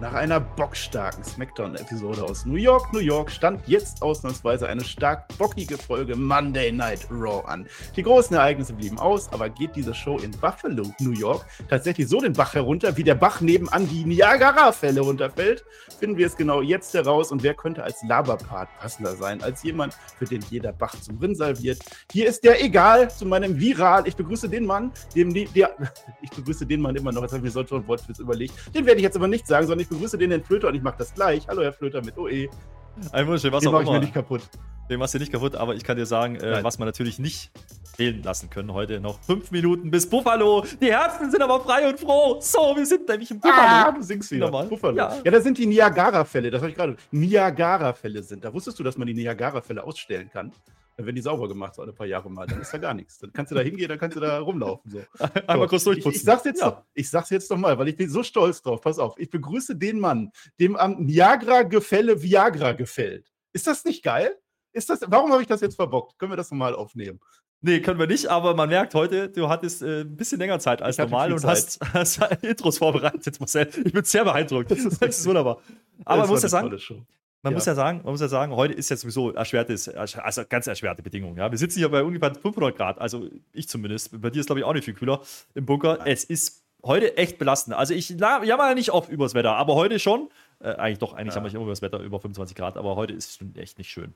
Nach einer bockstarken Smackdown-Episode aus New York, New York, stand jetzt ausnahmsweise eine stark bockige Folge Monday Night Raw an. Die großen Ereignisse blieben aus, aber geht diese Show in Buffalo, New York, tatsächlich so den Bach herunter, wie der Bach nebenan die Niagara-Fälle runterfällt? Finden wir es genau jetzt heraus und wer könnte als Laberpart passender sein, als jemand, für den jeder Bach zum Rinnsal wird? Hier ist der Egal zu meinem Viral. Ich begrüße den Mann, dem die, der, ich begrüße den Mann immer noch, jetzt habe ich mir so ein Wort fürs überlegt. Den werde ich jetzt aber nicht sagen, sondern ich begrüße den Herrn Flöter und ich mache das gleich. Hallo, Herr Flöter mit OE. Ein Wunderschön, was Den auch mache ich mir immer. nicht kaputt. Den machst du nicht kaputt, aber ich kann dir sagen, äh, was wir natürlich nicht fehlen lassen können heute. Noch fünf Minuten bis Buffalo. Die Herzen sind aber frei und froh. So, wir sind nämlich im Buffalo. Ah, du singst wieder. Nochmal. Buffalo. Ja. Ja. das sind die Niagara-Fälle. Das habe ich gerade. Niagara-Fälle sind. Da wusstest du, dass man die Niagara-Fälle ausstellen kann? Wenn die sauber gemacht sind, alle paar Jahre mal, dann ist da gar nichts. Dann kannst du da hingehen, dann kannst du da rumlaufen. So. Einmal So, kurz durchputzen. Ich, ich, sag's jetzt Ja. doch, ich sag's jetzt doch mal, weil ich bin so stolz drauf. Pass auf, ich begrüße den Mann, dem am Niagara-Gefälle Viagra gefällt. Ist das nicht geil? Ist das, warum habe ich das jetzt verbockt? Können wir das nochmal aufnehmen? Nee, können wir nicht, aber man merkt heute, du hattest äh, ein bisschen länger Zeit als normal und hast, hast Intros vorbereitet, Marcel. Ich bin sehr beeindruckt. Das ist, wunderbar. Aber Das man muss ja sagen. Man Ja. muss ja sagen, man muss ja sagen, heute ist jetzt sowieso erschwertes, ersch- also ganz erschwerte Bedingungen. Ja? Wir sitzen hier bei ungefähr 500 Grad, also ich zumindest. Bei dir ist glaube ich auch nicht viel kühler im Bunker. Es ist heute echt belastend. Also ich jammer ja nicht oft übers Wetter, aber heute schon. Äh, eigentlich doch, eigentlich Ja. jammer ich immer über das Wetter über 25 Grad, aber heute ist es schon echt nicht schön.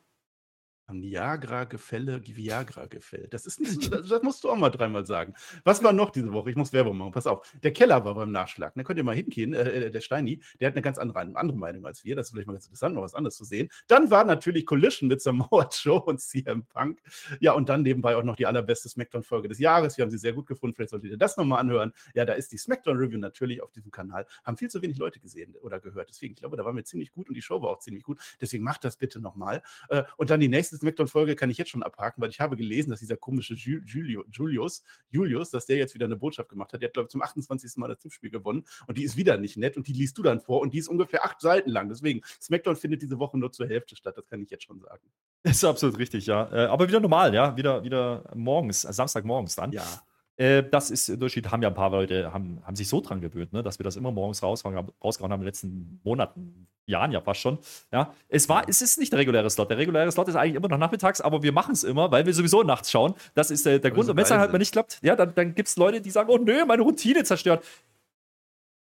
Niagara-Gefälle, Viagra-Gefälle. Das ist nicht, das, das musst du auch mal dreimal sagen. Was war noch diese Woche? Ich muss Werbung machen. Pass auf. Der Keller war beim Nachschlag. Da könnt ihr mal hingehen. Äh, der Steini, der hat eine ganz andere, andere Meinung als wir. Das ist vielleicht mal ganz interessant, noch was anderes zu sehen. Dann war natürlich Collision mit Samoa Joe und CM Punk. Ja, und dann nebenbei auch noch die allerbeste Smackdown-Folge des Jahres. Wir haben sie sehr gut gefunden. Vielleicht solltet ihr das nochmal anhören. Ja, da ist die Smackdown-Review natürlich auf diesem Kanal. Haben viel zu wenig Leute gesehen oder gehört. Deswegen, ich glaube, da waren wir ziemlich gut und die Show war auch ziemlich gut. Deswegen macht das bitte nochmal. Äh, und dann die nächste Smackdown-Folge kann ich jetzt schon abhaken, weil ich habe gelesen, dass dieser komische Ju- Julio, Julius, Julius, dass der jetzt wieder eine Botschaft gemacht hat. Der hat, glaube ich, zum 28. Mal das Tippspiel gewonnen und die ist wieder nicht nett und die liest du dann vor und die ist ungefähr acht Seiten lang. Deswegen, Smackdown findet diese Woche nur zur Hälfte statt, das kann ich jetzt schon sagen. Das ist absolut richtig, ja. Äh, aber wieder normal, ja. Wieder, wieder morgens, äh, Samstagmorgens dann. Ja. Äh, das ist der Unterschied, haben ja ein paar Leute, haben, haben sich so dran gewöhnt, ne, dass wir das immer morgens rausgehauen haben, rausgehauen haben in den letzten Monaten, Jahren ja fast schon. Ja, es war, es ist nicht der reguläre Slot. Der reguläre Slot ist eigentlich immer noch nachmittags, aber wir machen es immer, weil wir sowieso nachts schauen. Das ist der, der wir Grund. Und wenn es dann halt mal nicht klappt, ja, dann, dann gibt es Leute, die sagen, oh nö, meine Routine zerstört.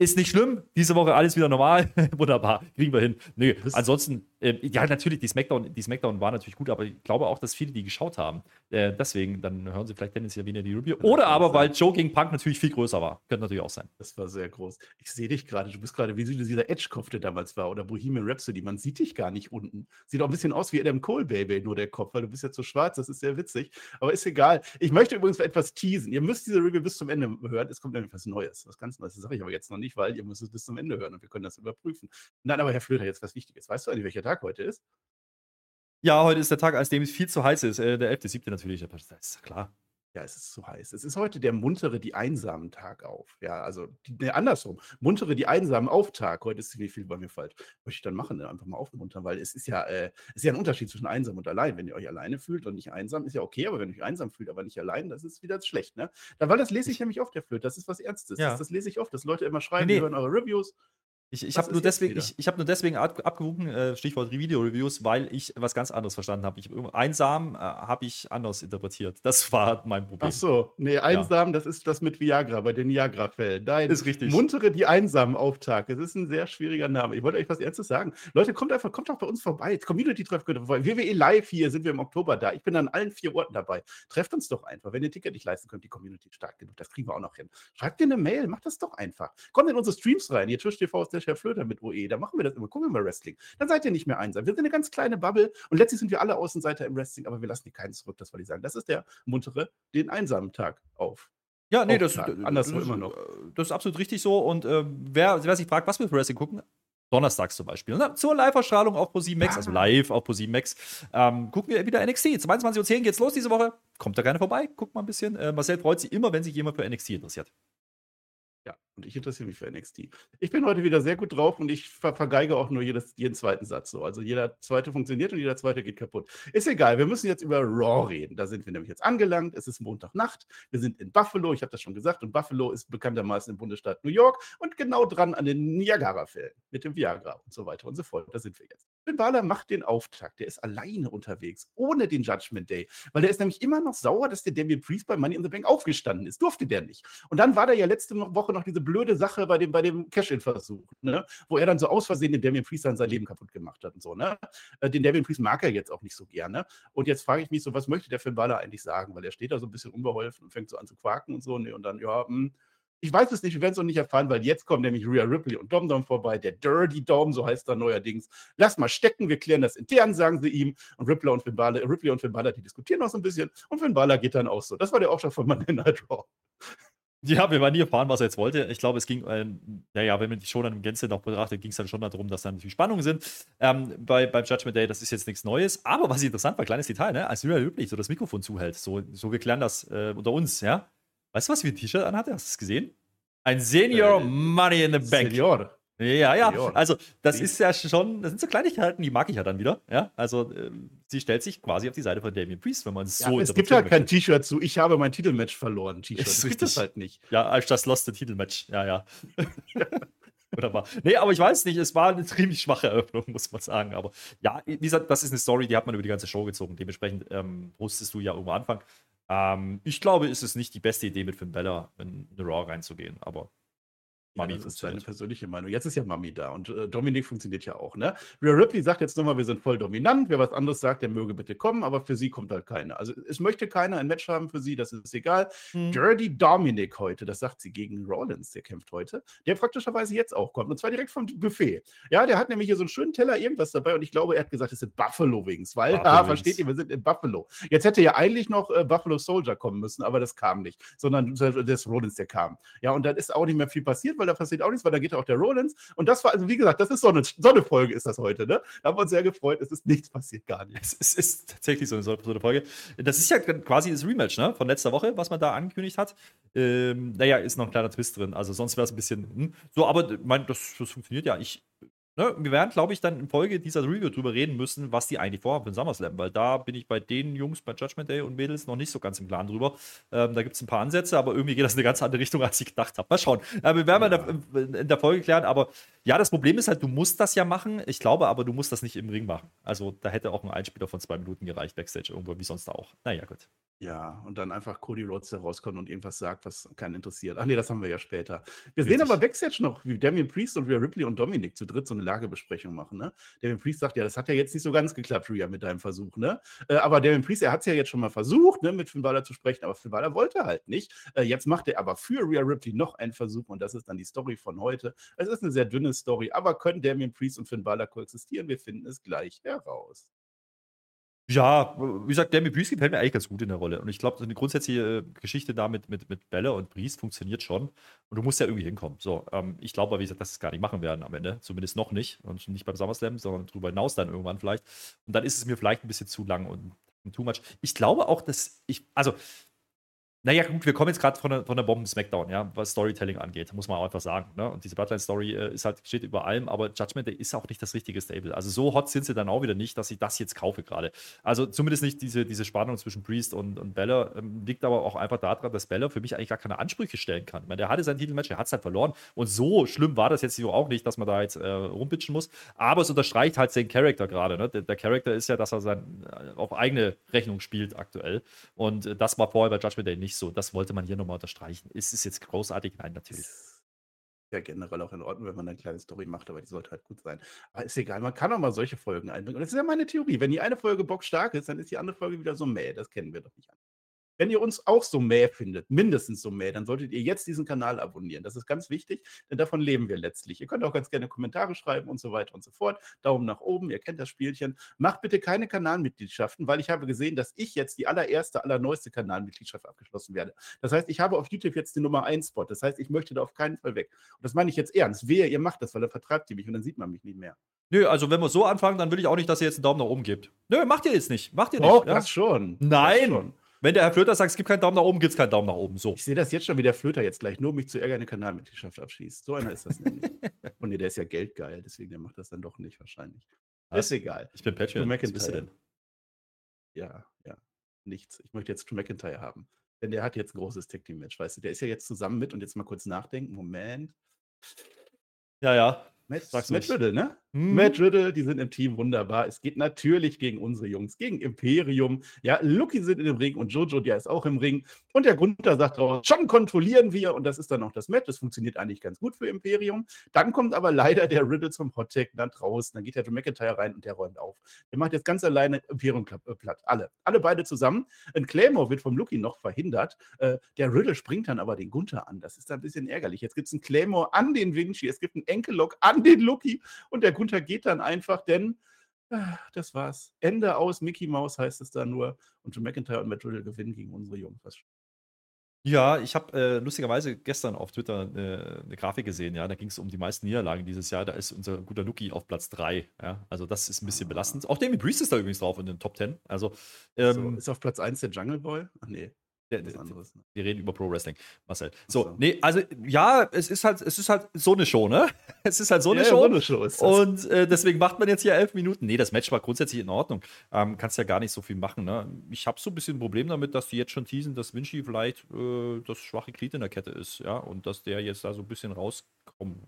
Ist nicht schlimm. Diese Woche alles wieder normal. Wunderbar. Kriegen wir hin. Nö, ansonsten, äh, ja, natürlich, die Smackdown, die Smackdown war natürlich gut, aber ich glaube auch, dass viele, die geschaut haben, äh, deswegen, dann hören sie vielleicht tendenziell wieder die Review. Oder aber, sein. weil Joe gegen Punk natürlich viel größer war. Könnte natürlich auch sein. Das war sehr groß. Ich sehe dich gerade. Du bist gerade wie dieser Edge-Kopf, der damals war, oder Bohemian Rhapsody. Man sieht dich gar nicht unten. Sieht auch ein bisschen aus wie Adam Cole, Baby, nur der Kopf, weil du bist jetzt so schwarz. Das ist sehr witzig. Aber ist egal. Ich möchte übrigens etwas teasen. Ihr müsst diese Review bis zum Ende hören. Es kommt nämlich was Neues. Was ganz Neues. Das sage ich aber jetzt noch nicht, weil ihr müsst es bis zum Ende hören und wir können das überprüfen. Nein, aber Herr Flöter, jetzt was Wichtiges. Weißt du eigentlich, welcher Tag heute ist? Ja, heute ist der Tag, an dem es viel zu heiß ist. Äh, der 11.7. natürlich. Das ist klar. Ja, es ist zu heiß. Es ist heute der muntere, die einsamen Tag auf. Ja, also die, nee, andersrum. Muntere, die einsamen auf Tag. Heute ist wie viel bei mir falsch. Möchte ich dann machen, ne? einfach mal aufmuntern, weil es ist ja, äh, es ist ja ein Unterschied zwischen einsam und allein. Wenn ihr euch alleine fühlt und nicht einsam, ist ja okay, aber wenn ihr euch einsam fühlt, aber nicht allein, das ist wieder schlecht, ne? Da, weil das lese ich nämlich oft, der Flöte. Das ist was Ernstes. Ja. Das, das lese ich oft, dass Leute immer schreiben, Nee, hören eure Reviews. Ich, ich habe nur, deswegen- ich, ich hab nur deswegen ab, abgewogen, äh, Stichwort Video-Reviews, weil ich was ganz anderes verstanden habe. Einsam äh, habe ich anders interpretiert. Das war mein Problem. Ach so, nee, einsam, das ist das mit Viagra bei den Niagara-Fällen. Nein, Ist richtig. Muntere, die einsamen Auftag. Das ist ein sehr schwieriger Name. Ich wollte euch was Ernstes sagen. Leute, kommt einfach, kommt doch bei uns vorbei. Community-Treff könnt ihr vorbei. WWE Live hier sind wir im Oktober da. Ich bin an allen vier Orten dabei. Trefft uns doch einfach. Wenn ihr Ticket nicht leisten könnt, die Community stark genug. Das kriegen wir auch noch hin. Schreibt dir eine Mail, macht das doch einfach. Kommt in unsere Streams rein. Hier Twitch TV ist der Herr Flöter mit OE. Da machen wir das immer. Gucken wir mal Wrestling. Dann seid ihr nicht mehr einsam. Wir sind eine ganz kleine Bubble und letztlich sind wir alle Außenseiter im Wrestling, aber wir lassen die keinen zurück. Das wollte ich sagen. Das ist der muntere, den einsamen Tag auf. Ja, nee, das, das, Anderswo das, immer noch. das ist absolut richtig so. Und äh, wer, wer sich fragt, was wir für Wrestling gucken, Donnerstags zum Beispiel. Ne? Zur Live-Ausstrahlung auf ProSieben Max, also live auf ProSieben Max, ähm, gucken wir wieder NXT. 22.10 Uhr geht's los diese Woche. Kommt da gerne vorbei, guckt mal ein bisschen. Äh, Marcel freut sich immer, wenn sich jemand für NXT interessiert. Und ich interessiere mich für NXT. Ich bin heute wieder sehr gut drauf und ich ver vergeige auch nur jedes, jeden zweiten Satz so. Also jeder zweite funktioniert und jeder zweite geht kaputt. Ist egal, wir müssen jetzt über Raw reden. Da sind wir nämlich jetzt angelangt. Es ist Montagnacht. Wir sind in Buffalo, ich habe das schon gesagt. Und Buffalo ist bekanntermaßen im Bundesstaat New York und genau dran an den Niagara-Fällen mit dem Viagra und so weiter und so fort. Da sind wir jetzt. Finn Balor macht den Auftakt. Der ist alleine unterwegs, ohne den Judgment Day. Weil der ist nämlich immer noch sauer, dass der Damien Priest bei Money in the Bank aufgestanden ist. Durfte der nicht. Und dann war da ja letzte Woche noch diese blöde Sache bei dem, bei dem Cash-In-Versuch, ne? wo er dann so aus Versehen den Damien Priest dann sein Leben kaputt gemacht hat und so. Ne? Äh, den Damien Priest mag er jetzt auch nicht so gerne. Und jetzt frage ich mich so, was möchte der Finn Balor eigentlich sagen? Weil er steht da so ein bisschen unbeholfen und fängt so an zu quaken und so. Ne? Und dann, ja, mh, hm, ich weiß es nicht, wir werden es noch nicht erfahren, weil jetzt kommen nämlich Rhea Ripley und Dom Dom vorbei. Der Dirty Dom, so heißt er neuerdings. Lass mal stecken, wir klären das intern, sagen sie ihm. Und Ripley und Finn Balor, Ripley und Finn Balor, die diskutieren noch so ein bisschen. Und Finn Balor geht dann auch so. Das war der Aufschlag von Monday Night Raw. Ja, wir waren nie erfahren, was er jetzt wollte. Ich glaube, es ging, äh, naja, wenn man die dann im Gänze noch betrachtet, ging es dann schon darum, dass da natürlich Spannungen sind. Ähm, bei, beim Judgment Day, das ist jetzt nichts Neues. Aber was interessant war, kleines Detail, ne? als Rhea Ripley so das Mikrofon zuhält, so, so wir klären das äh, unter uns, ja. Weißt du, was für ein T-Shirt anhatte? Hast du es gesehen? Ein Senior äh, Money in the Bank. Senior. Ja, ja. Senior. Also, das ist ja schon, das sind so Kleinigkeiten, die mag ich ja dann wieder. Ja, also, äh, sie stellt sich quasi auf die Seite von Damien Priest, wenn man es ja, so Es gibt ja kein T-Shirt zu, ich habe mein Titelmatch verloren. T-Shirt. Das gibt es halt nicht. Ja, als das loste Titelmatch. Ja, ja. Wunderbar. Nee, aber ich weiß nicht, es war eine ziemlich schwache Eröffnung, muss man sagen. Aber ja, wie gesagt, das ist eine Story, die hat man über die ganze Show gezogen. Dementsprechend ähm, wusstest du ja irgendwo Anfang. Ähm, ich glaube, es ist nicht die beste Idee, mit Finn Bella in eine Raw reinzugehen, aber Mami das ist seine persönliche Meinung. Jetzt ist ja Mami da und äh, Dominik funktioniert ja auch, ne? Rhea Ripley sagt jetzt nochmal, wir sind voll dominant. Wer was anderes sagt, der möge bitte kommen, aber für sie kommt halt keiner. Also es möchte keiner ein Match haben für sie, das ist egal. Hm. Dirty Dominic heute, das sagt sie gegen Rollins, der kämpft heute, der praktischerweise jetzt auch kommt und zwar direkt vom Buffet. Ja, der hat nämlich hier so einen schönen Teller irgendwas dabei und ich glaube, er hat gesagt, es sind Buffalo Wings, weil, Buffalo ah, versteht ihr, wir sind in Buffalo. Jetzt hätte ja eigentlich noch äh, Buffalo Soldier kommen müssen, aber das kam nicht, sondern das Rollins, der kam. Ja, und dann ist auch nicht mehr viel passiert, weil da passiert auch nichts, weil da geht auch der Rollins. Und das war, also wie gesagt, das ist so eine, so eine Folge, ist das heute, ne? Da haben wir uns sehr gefreut. Es ist nichts passiert, gar nichts. Es, ist tatsächlich so eine, so eine Folge. Das ist ja quasi das Rematch, ne? Von letzter Woche, was man da angekündigt hat. Ähm, naja, ist noch ein kleiner Twist drin. Also sonst wäre es ein bisschen. Hm. So, aber mein, das, das funktioniert ja. Ich Ne, wir werden, glaube ich, dann in Folge dieser Review drüber reden müssen, was die eigentlich vorhaben für den SummerSlam, weil da bin ich bei den Jungs bei Judgment Day und Mädels noch nicht so ganz im Plan drüber. Ähm, da gibt es ein paar Ansätze, aber irgendwie geht das in eine ganz andere Richtung, als ich gedacht habe. Mal schauen. Äh, wir werden ja. in, der, in der Folge klären, aber ja, das Problem ist halt, du musst das ja machen. Ich glaube aber, du musst das nicht im Ring machen. Also da hätte auch ein Einspieler von zwei Minuten gereicht, Backstage irgendwo, wie sonst auch. Naja, gut. Ja, und dann einfach Cody Rhodes rauskommt und irgendwas sagt, was keinen interessiert. Ach nee, das haben wir ja später. Wir Richtig. sehen aber Backstage noch, wie Damien Priest und Rhea Ripley und Dominic zu dritt so eine Lagebesprechung machen. Ne? Damien Priest sagt, ja, das hat ja jetzt nicht so ganz geklappt, Rhea, mit deinem Versuch. Ne? Äh, aber Damien Priest, er hat es ja jetzt schon mal versucht, ne, mit Finn Balor zu sprechen, aber Finn Balor wollte halt nicht. Äh, jetzt macht er aber für Rhea Ripley noch einen Versuch und das ist dann die Story von heute. Es ist eine sehr dünne Story, aber können Damien Priest und Finn Balor koexistieren? Wir finden es gleich heraus. Ja, wie gesagt, Demi Priest gefällt mir eigentlich ganz gut in der Rolle. Und ich glaube, so eine grundsätzliche äh, Geschichte da mit, mit, mit Bella und Priest funktioniert schon. Und du musst ja irgendwie hinkommen. So, ähm, ich glaube, wie gesagt, dass sie es gar nicht machen werden am Ende. Zumindest noch nicht. Und nicht beim SummerSlam, sondern darüber hinaus dann irgendwann vielleicht. Und dann ist es mir vielleicht ein bisschen zu lang und too much. Ich glaube auch, dass ich, also naja, gut, wir kommen jetzt gerade von der, von der Bomben-Smackdown, ja, was Storytelling angeht, muss man auch einfach sagen. Ne? Und diese Bloodline-Story äh, ist halt, steht über allem, aber Judgment Day ist auch nicht das richtige Stable. Also so hot sind sie dann auch wieder nicht, dass ich das jetzt kaufe gerade. Also zumindest nicht diese, diese Spannung zwischen Priest und, und Bella. Ähm, liegt aber auch einfach daran, dass Bella für mich eigentlich gar keine Ansprüche stellen kann. Ich meine, der hatte sein Titelmatch, er hat es halt verloren. Und so schlimm war das jetzt auch nicht, dass man da jetzt äh, rumbitchen muss. Aber es unterstreicht halt seinen Charakter gerade. Ne? Der, der Charakter ist ja, dass er sein, äh, auf eigene Rechnung spielt aktuell. Und äh, das war vorher bei Judgment Day nicht so. Das wollte man hier nochmal unterstreichen. Ist es jetzt großartig? Nein, natürlich. Ja, generell auch in Ordnung, wenn man eine kleine Story macht, aber die sollte halt gut sein. Aber ist egal, man kann auch mal solche Folgen einbringen. Und das ist ja meine Theorie. Wenn die eine Folge bockstark ist, dann ist die andere Folge wieder so mäh. Das kennen wir doch nicht. Wenn ihr uns auch so mäh findet, mindestens so mäh, dann solltet ihr jetzt diesen Kanal abonnieren. Das ist ganz wichtig, denn davon leben wir letztlich. Ihr könnt auch ganz gerne Kommentare schreiben und so weiter und so fort. Daumen nach oben, ihr kennt das Spielchen. Macht bitte keine Kanalmitgliedschaften, weil ich habe gesehen, dass ich jetzt die allererste, allerneueste Kanalmitgliedschaft abgeschlossen werde. Das heißt, ich habe auf YouTube jetzt den Nummer 1 Spot. Das heißt, ich möchte da auf keinen Fall weg. Und das meine ich jetzt ernst. Wehe, ihr macht das, weil dann vertreibt ihr mich und dann sieht man mich nicht mehr. Nö, also wenn wir so anfangen, dann will ich auch nicht, dass ihr jetzt einen Daumen nach oben gebt. Nö, macht ihr jetzt nicht. Macht ihr nicht. Doch, ja? das schon. Nein. Das schon. Wenn der Herr Flöter sagt, es gibt keinen Daumen nach oben, gibt es keinen Daumen nach oben. So. Ich sehe das jetzt schon, wie der Flöter jetzt gleich nur, um mich zu ärgern, eine Kanalmitgliedschaft abschießt. So einer ist das nämlich. Und nee, der ist ja geldgeil, deswegen der macht das dann doch nicht wahrscheinlich. Was? Ist egal. Ich bin Patreon. Drew Was bist du McIntyre. denn? Ja, ja. Nichts. Ich möchte jetzt Drew McIntyre haben. Denn der hat jetzt ein großes Tag Team Match, weißt du? Der ist ja jetzt zusammen mit und jetzt mal kurz nachdenken. Moment. Ja, ja. Matt, Sag's Matt nicht. Riddle, ne? Hm. Matt Riddle, die sind im Team wunderbar. Es geht natürlich gegen unsere Jungs, gegen Imperium. Ja, Lucky sind in dem Ring und Jojo, der ist auch im Ring. Und der Gunther sagt raus, schon kontrollieren wir. Und das ist dann auch das Match. Das funktioniert eigentlich ganz gut für Imperium. Dann kommt aber leider der Riddle zum Hottag dann draußen. Dann geht der Drew McIntyre rein und der räumt auf. Der macht jetzt ganz alleine Imperium äh, platt. Alle. Alle beide zusammen. Ein Claymore wird vom Lucky noch verhindert. Äh, der Riddle springt dann aber den Gunther an. Das ist dann ein bisschen ärgerlich. Jetzt gibt es einen Claymore an den Vinci. Es gibt einen Enkellock an den Lucky. Und der Gunther geht dann einfach, denn ah, das war's. Ende aus, Mickey Mouse heißt es da nur. Und Drew McIntyre und Matt Riddle gewinnen gegen unsere Jungs. Ja, ich habe äh, lustigerweise gestern auf Twitter äh, eine Grafik gesehen, ja, da ging es um die meisten Niederlagen dieses Jahr. Da ist unser guter Luki auf Platz 3. Ja. Also das ist ein bisschen belastend. Auch Damien Priest ist da übrigens drauf in den Top 10. Also so, ähm, ist auf Platz 1 der Jungle Boy? Ach nee, was der, anderes. Ne? wir reden über Pro Wrestling, Marcel. so. So, nee, also ja, es ist halt, es ist halt so eine Show, ne? Es ist halt so eine Ja, Show. so eine Show ist das. Und äh, deswegen macht man jetzt hier elf Minuten. Nee, das Match war grundsätzlich in Ordnung. Ähm, kannst ja gar nicht so viel machen. Ne? Ich habe so ein bisschen ein Problem damit, dass die jetzt schon teasen, dass Vinci vielleicht äh, das schwache Glied in der Kette ist. Ja, und dass der jetzt da so ein bisschen rauskommen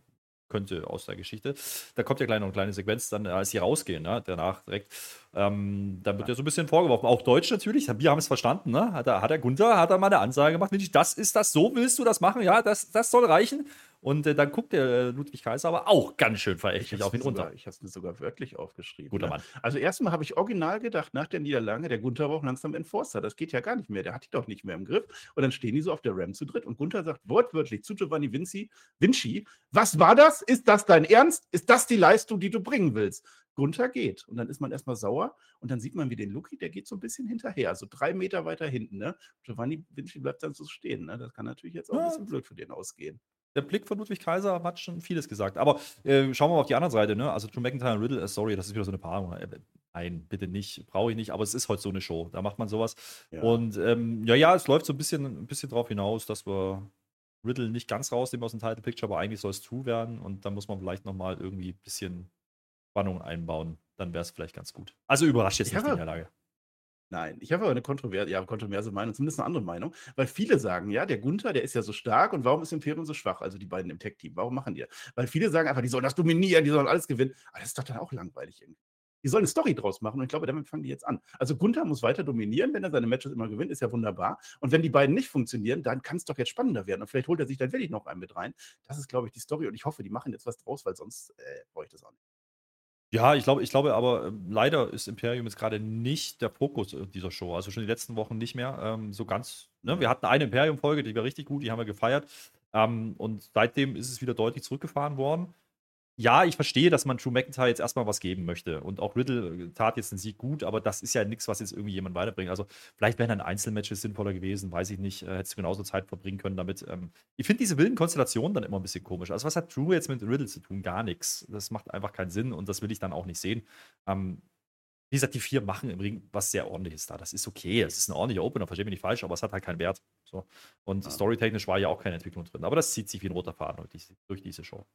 könnte aus der Geschichte. Da kommt ja gleich noch eine kleine Sequenz, dann, als sie rausgehen, ne? danach direkt. Ähm, da wird ja so ein bisschen vorgeworfen. Auch Deutsch natürlich, wir haben es verstanden. Ne? Hat, der, hat der Gunther, hat er mal eine Ansage gemacht, das ist das, so willst du das machen? Ja, das, das soll reichen. Und äh, dann guckt der äh, Ludwig Kaiser aber auch ganz schön verächtlich auf ihn runter. ich habe es mir sogar wörtlich aufgeschrieben. Guter ne? Mann. Also erstmal habe ich original gedacht, nach der Niederlage, der Gunther war auch langsam Enforcer. Das geht ja gar nicht mehr. Der hat die doch nicht mehr im Griff. Und dann stehen die so auf der Ram zu dritt und Gunther sagt wortwörtlich zu Giovanni Vinci, Vinci, was war das? Ist das dein Ernst? Ist das die Leistung, die du bringen willst? Gunther geht. Und dann ist man erstmal sauer und dann sieht man, wie den Lucky, der geht so ein bisschen hinterher, also drei Meter weiter hinten. Ne? Giovanni Vinci bleibt dann so stehen. Ne? Das kann natürlich jetzt auch ein Ja. bisschen blöd für den ausgehen. Der Blick von Ludwig Kaiser hat schon vieles gesagt. Aber äh, schauen wir mal auf die andere Seite. Ne? Also Drew McIntyre und Riddle, äh, sorry, das ist wieder so eine Paarung. Äh, nein, bitte nicht, brauche ich nicht. Aber es ist heute so eine Show. Da macht man sowas. Ja. Und ähm, ja, ja, es läuft so ein bisschen, ein bisschen drauf hinaus, dass wir Riddle nicht ganz rausnehmen aus dem Title Picture, aber eigentlich soll es True werden. Und dann muss man vielleicht nochmal irgendwie ein bisschen Spannung einbauen. Dann wäre es vielleicht ganz gut. Also überrascht jetzt Ja. nicht die Niederlage. Nein, ich habe aber eine kontroverse, ja, kontroverse Meinung, zumindest eine andere Meinung, weil viele sagen, ja, der Gunther, der ist ja so stark und warum ist Imperium so schwach, also die beiden im Tech-Team, warum machen die das? Weil viele sagen einfach, die sollen das dominieren, die sollen alles gewinnen, aber das ist doch dann auch langweilig irgendwie. Die sollen eine Story draus machen und ich glaube, damit fangen die jetzt an. Also Gunther muss weiter dominieren, wenn er seine Matches immer gewinnt, ist ja wunderbar. Und wenn die beiden nicht funktionieren, dann kann es doch jetzt spannender werden und vielleicht holt er sich dann wirklich noch einen mit rein. Das ist, glaube ich, die Story und ich hoffe, die machen jetzt was draus, weil sonst äh, brauche ich das auch nicht. Ja, ich glaube, ich glaube aber, ähm, leider ist Imperium jetzt gerade nicht der Fokus äh, dieser Show. Also schon die letzten Wochen nicht mehr ähm, so ganz. Ne? Wir hatten eine Imperium-Folge, die war richtig gut, die haben wir gefeiert. Ähm, und seitdem ist es wieder deutlich zurückgefahren worden. Ja, ich verstehe, dass man Drew McIntyre jetzt erstmal was geben möchte. Und auch Riddle äh, tat jetzt den Sieg gut, aber das ist ja nichts, was jetzt irgendwie jemand weiterbringt. Also vielleicht wären dann Einzelmatches sinnvoller gewesen, weiß ich nicht. Äh, hättest du genauso Zeit verbringen können damit. Ähm, ich finde diese wilden Konstellationen dann immer ein bisschen komisch. Also was hat Drew jetzt mit Riddle zu tun? Gar nichts. Das macht einfach keinen Sinn und das will ich dann auch nicht sehen. Ähm, wie gesagt, die vier machen im Ring was sehr ordentliches da. Das ist okay. Es ist ein ordentlicher Opener, verstehe mich nicht falsch, aber es hat halt keinen Wert. So. Und Ja. storytechnisch war ja auch keine Entwicklung drin. Aber das zieht sich wie ein roter Faden durch diese, durch diese Show.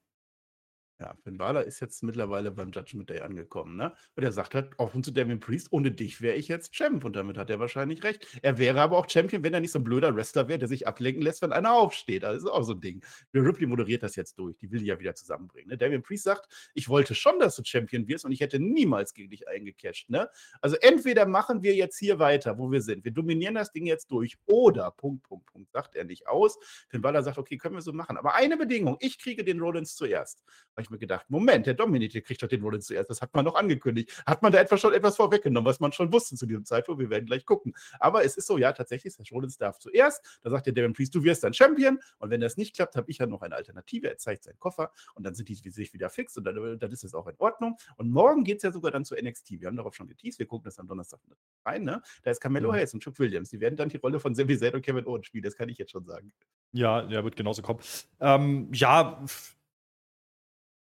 Ja, Finn Balor ist jetzt mittlerweile beim Judgment Day angekommen, ne? Und er sagt halt offen zu Damien Priest, ohne dich wäre ich jetzt Champ. Und damit hat er wahrscheinlich recht. Er wäre aber auch Champion, wenn er nicht so ein blöder Wrestler wäre, der sich ablenken lässt, wenn einer aufsteht. Das ist auch so ein Ding. Rhea Ripley moderiert das jetzt durch. Die will die ja wieder zusammenbringen. Ne? Damien Priest sagt, ich wollte schon, dass du Champion wirst und ich hätte niemals gegen dich eingecasht. Ne? Also entweder machen wir jetzt hier weiter, wo wir sind. Wir dominieren das Ding jetzt durch. Oder, Punkt, Punkt, Punkt, sagt er nicht aus. Finn Balor sagt, okay, können wir so machen. Aber eine Bedingung, ich kriege den Rollins zuerst. Habe ich mir gedacht, Moment, der Dominik, der kriegt doch den Rollins zuerst. Das hat man noch angekündigt. Hat man da etwas schon etwas vorweggenommen, was man schon wusste zu diesem Zeitpunkt? Wir werden gleich gucken. Aber es ist so, ja, tatsächlich, der Rollins darf zuerst. Da sagt der Devin Priest, du wirst dann Champion. Und wenn das nicht klappt, habe ich ja noch eine Alternative. Er zeigt seinen Koffer und dann sind die sich wieder fix und dann, dann ist es auch in Ordnung. Und morgen geht es ja sogar dann zu NXT. Wir haben darauf schon geteased. Wir gucken das am Donnerstag rein. Ne? Da ist Carmelo Mhm. Hayes und Chuck Williams. Die werden dann die Rolle von Sami Zayn und Kevin Owens spielen. Das kann ich jetzt schon sagen. Ja, der wird genauso kommen. Ähm, ja,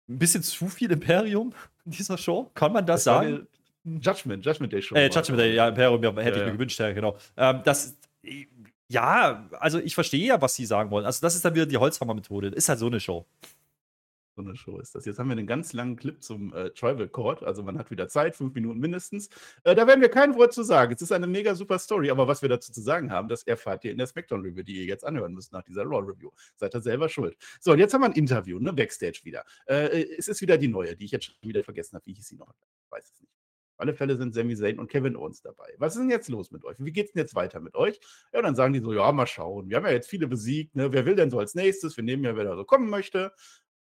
ein bisschen zu viel Imperium in dieser Show. Kann man das, war sagen? Judgment, Judgment Day Show. Äh, Judgment Day, ja, Imperium, ja, hätte Ja, ich mir ja. gewünscht, ja, genau. Ähm, das, ja, also ich verstehe ja, was sie sagen wollen. Also das ist dann wieder die Holzhammer-Methode. Ist halt so eine Show. So eine Show ist das. Jetzt haben wir einen ganz langen Clip zum äh, Tribal Court. Also man hat wieder Zeit, fünf Minuten mindestens. Äh, da werden wir kein Wort zu sagen. Es ist eine mega super Story. Aber was wir dazu zu sagen haben, das erfahrt ihr in der Smackdown Review, die ihr jetzt anhören müsst nach dieser Raw Review. Seid ihr selber schuld. So, und jetzt haben wir ein Interview, ne? Backstage wieder. Äh, es ist wieder die neue, die ich jetzt schon wieder vergessen habe. Wie hieß sie noch? Ich weiß es nicht. Auf alle Fälle sind Sami Zayn und Kevin Owens dabei. Was ist denn jetzt los mit euch? Wie geht's denn jetzt weiter mit euch? Ja, und dann sagen die so, ja, mal schauen. Wir haben ja jetzt viele besiegt. Ne? Wer will denn so als nächstes? Wir nehmen ja, wer da so kommen möchte.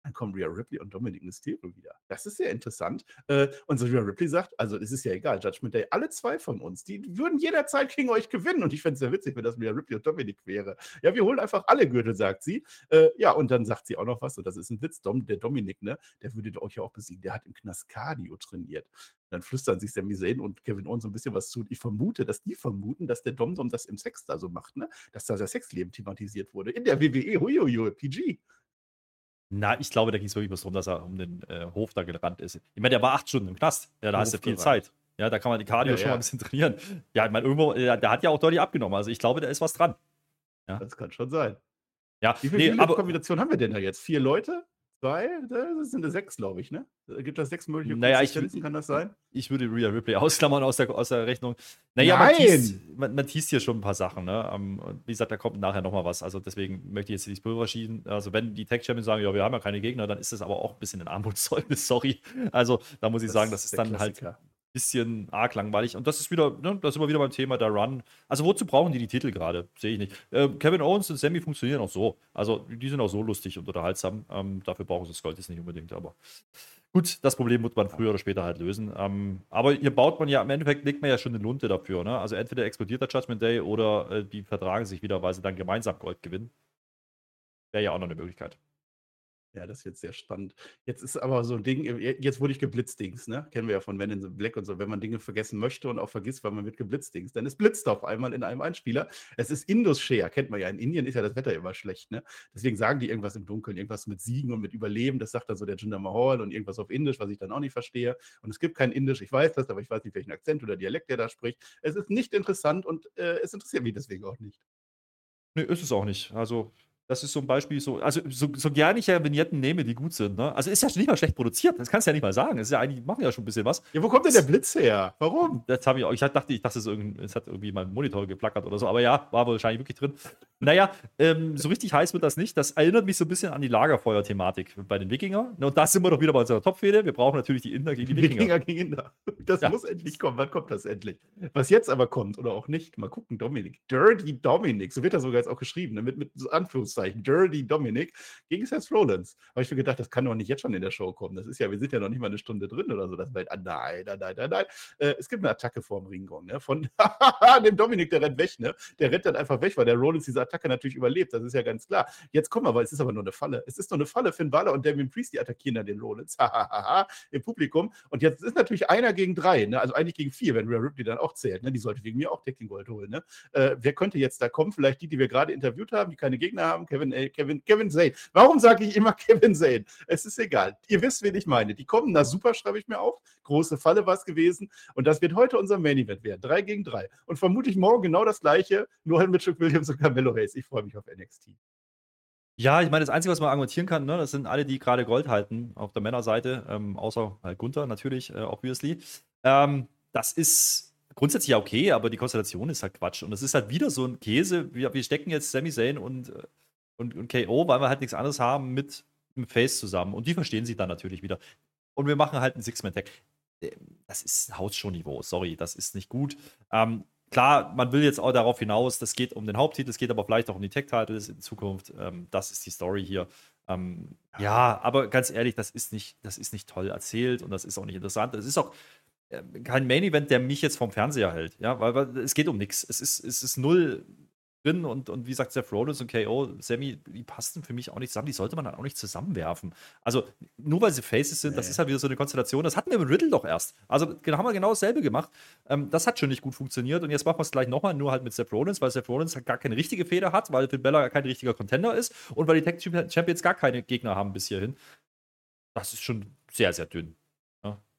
Dann kommen Rhea Ripley und Dominic Mysterio wieder. Das ist sehr interessant. Äh, und so Rhea Ripley sagt, also es ist ja egal, Judgment Day, alle zwei von uns, die würden jederzeit gegen euch gewinnen. Und ich fände es sehr witzig, wenn das Rhea Ripley und Dominic wäre. Ja, wir holen einfach alle Gürtel, sagt sie. Äh, ja, und dann sagt sie auch noch was, und das ist ein Witz, Dom, der Dominik, ne, der würde euch ja auch besiegen. Der hat im Knast Cardio trainiert. Dann flüstern sich Sami Zayn und Kevin Owens so ein bisschen was zu. Ich vermute, dass die vermuten, dass der Dom-Dom das im Sex da so macht, ne? Dass da das Sexleben thematisiert wurde. In der WWE, huiuiui, PG. Na, ich glaube, da ging es wirklich bloß darum, dass er um den äh, Hof da gerannt ist. Ich meine, der war acht Stunden im Knast. Ja, da hast du viel. Zeit. Ja, da kann man die Cardio Ja, schon ja. mal ein bisschen trainieren. Ja, ich meine, irgendwo, äh, der hat ja auch deutlich abgenommen. Also ich glaube, da ist was dran. Das kann schon sein. Ja, Wie nee, viele aber Kombinationen haben wir denn da jetzt? Vier Leute? Zwei? Das sind sechs, glaube ich, ne? Gibt das sechs mögliche Naja, ich- Konsistenzen? Kann das sein? ich würde Rhea Ripley ausklammern aus der, aus der Rechnung. Naja, man Nein! teast, man, man teast hier schon ein paar Sachen. Ne? Ähm, wie gesagt, da kommt nachher nochmal was. Also deswegen möchte ich jetzt nicht Pulver schieben. Also wenn die Tech Champions sagen, ja, wir haben ja keine Gegner, dann ist das aber auch ein bisschen ein Armutszeugnis, sorry. Also da muss ich sagen, das ist der dann halt Klassiker. Bisschen arg langweilig. Und das ist wieder, ne, das sind wir wieder beim Thema der Run. Also wozu brauchen die die Titel gerade? Sehe ich nicht. Äh, Kevin Owens und Sammy funktionieren auch so. Also die sind auch so lustig und unterhaltsam. Ähm, dafür brauchen sie das Gold jetzt nicht unbedingt. Aber gut, das Problem muss man früher oder später halt lösen. Ähm, aber hier baut man ja, im Endeffekt legt man ja schon eine Lunte dafür. Ne? Also entweder explodiert der Judgment Day oder äh, die vertragen sich wieder, weil sie dann gemeinsam Gold gewinnen. Wäre ja auch noch eine Möglichkeit. Ja, das ist jetzt sehr spannend. Jetzt ist aber so ein Ding, äh, jetzt wurde ich geblitzdings, ne? Kennen wir ja von Men in the Black und so. Wenn man Dinge vergessen möchte und auch vergisst, weil man wird geblitzdings, dann ist blitzt auf einmal in einem Einspieler. Es ist Indus-Share, kennt man ja. In Indien ist ja das Wetter immer schlecht, ne? Deswegen sagen die irgendwas im Dunkeln, irgendwas mit Siegen und mit Überleben. Das sagt dann so der Jinder Mahal und irgendwas auf Indisch, was ich dann auch nicht verstehe. Und es gibt kein Indisch, ich weiß das, aber ich weiß nicht, welchen Akzent oder Dialekt der da spricht. Es ist nicht interessant und äh, es interessiert mich deswegen auch nicht. Nee, ist es auch nicht. Also, das ist so ein Beispiel, so, also so, so gerne ich ja Vignetten nehme, die gut sind. Ne? Also ist ja nicht mal schlecht produziert, das kannst du ja nicht mal sagen. Es ist ja eigentlich, machen ja schon ein bisschen was. Ja, wo kommt denn der Blitz her? Warum? Das habe ich auch, ich dachte, ich dachte, es, es hat irgendwie mein Monitor geplackert oder so, aber ja, war wahrscheinlich wirklich drin. Naja, ähm, so richtig heiß wird das nicht. Das erinnert mich so ein bisschen an die Lagerfeuer-Thematik bei den Wikingern. Und da sind wir doch wieder bei unserer Topfehde. Wir brauchen natürlich die Inder gegen die Wikinger. Wikinger gegen Inder. Das Ja. muss endlich kommen. Wann kommt das endlich? Was jetzt aber kommt oder auch nicht, mal gucken, Dominik. Dirty Dominic, so wird er sogar jetzt auch geschrieben, ne? mit, so Anführungszeichen. Dirty Dominic gegen Seth Rollins. Habe ich mir gedacht, das kann doch nicht jetzt schon in der Show kommen. Das ist ja, wir sind ja noch nicht mal eine Stunde drin oder so. Das war, ah, nein, nein, nein, nein, nein. Äh, es gibt eine Attacke vorm Ringgong, ne? Von dem Dominik, der rennt weg, ne? Der rennt dann einfach weg, weil der Rollins diese Attacke natürlich überlebt. Das ist ja ganz klar. Jetzt komm aber, es ist aber nur eine Falle. Es ist nur eine Falle. Finn Balor und Damien Priest, die attackieren dann den Rollins. Im Publikum. Und jetzt ist natürlich einer gegen drei, ne? also eigentlich gegen vier, wenn Rhea Ripley dann auch zählt. Ne? Die sollte wegen mir auch Decking Gold holen. Ne? Äh, wer könnte jetzt da kommen? Vielleicht die, die wir gerade interviewt haben, die keine Gegner haben. Kevin, äh, Kevin, Kevin Zane. Warum sage ich immer Kevin Zane? Es ist egal. Ihr wisst, wen ich meine. Die kommen, na super, schreibe ich mir auf. Große Falle war es gewesen. Und das wird heute unser Main Event werden. Drei gegen drei. Und vermutlich morgen genau das gleiche, nur halt mit Chuck Williams und Carmelo Hayes. Ich freue mich auf NXT. Ja, ich meine, das Einzige, was man argumentieren kann, ne, das sind alle, die gerade Gold halten auf der Männerseite, ähm, außer halt Gunther natürlich, äh, obviously. Ähm, das ist grundsätzlich ja okay, aber die Konstellation ist halt Quatsch. Und es ist halt wieder so ein Käse. Wir, wir stecken jetzt Sami Zayn und, äh, und, und KO, weil wir halt nichts anderes haben, mit einem Face zusammen. Und die verstehen sich dann natürlich wieder. Und wir machen halt einen Six-Man-Tag. Äh, Das ist Hausshow-Niveau, sorry, das ist nicht gut. Ähm, klar, man will jetzt auch darauf hinaus, das geht um den Haupttitel, es geht aber vielleicht auch um die Tech-Titles in Zukunft. Ähm, das ist die Story hier. Ähm, ja, aber ganz ehrlich, das ist, nicht, das ist nicht toll erzählt und das ist auch nicht interessant. Es ist auch äh, kein Main-Event, der mich jetzt vom Fernseher hält. Ja, weil, weil es geht um nichts. Es ist, es ist null drin und, und wie gesagt, Seth Rollins und KO, Sammy, die passten für mich auch nicht zusammen. Die sollte man dann auch nicht zusammenwerfen. Also, nur weil sie Faces sind, das Nee. ist halt wieder so eine Konstellation. Das hatten wir mit Riddle doch erst. Also, haben wir genau dasselbe gemacht. Ähm, das hat schon nicht gut funktioniert und jetzt machen wir es gleich nochmal, nur halt mit Seth Rollins, weil Seth Rollins halt gar keine richtige Feder hat, weil Finn Bella kein richtiger Contender ist und weil die Tag Champions gar keine Gegner haben bis hierhin. Das ist schon sehr, sehr dünn.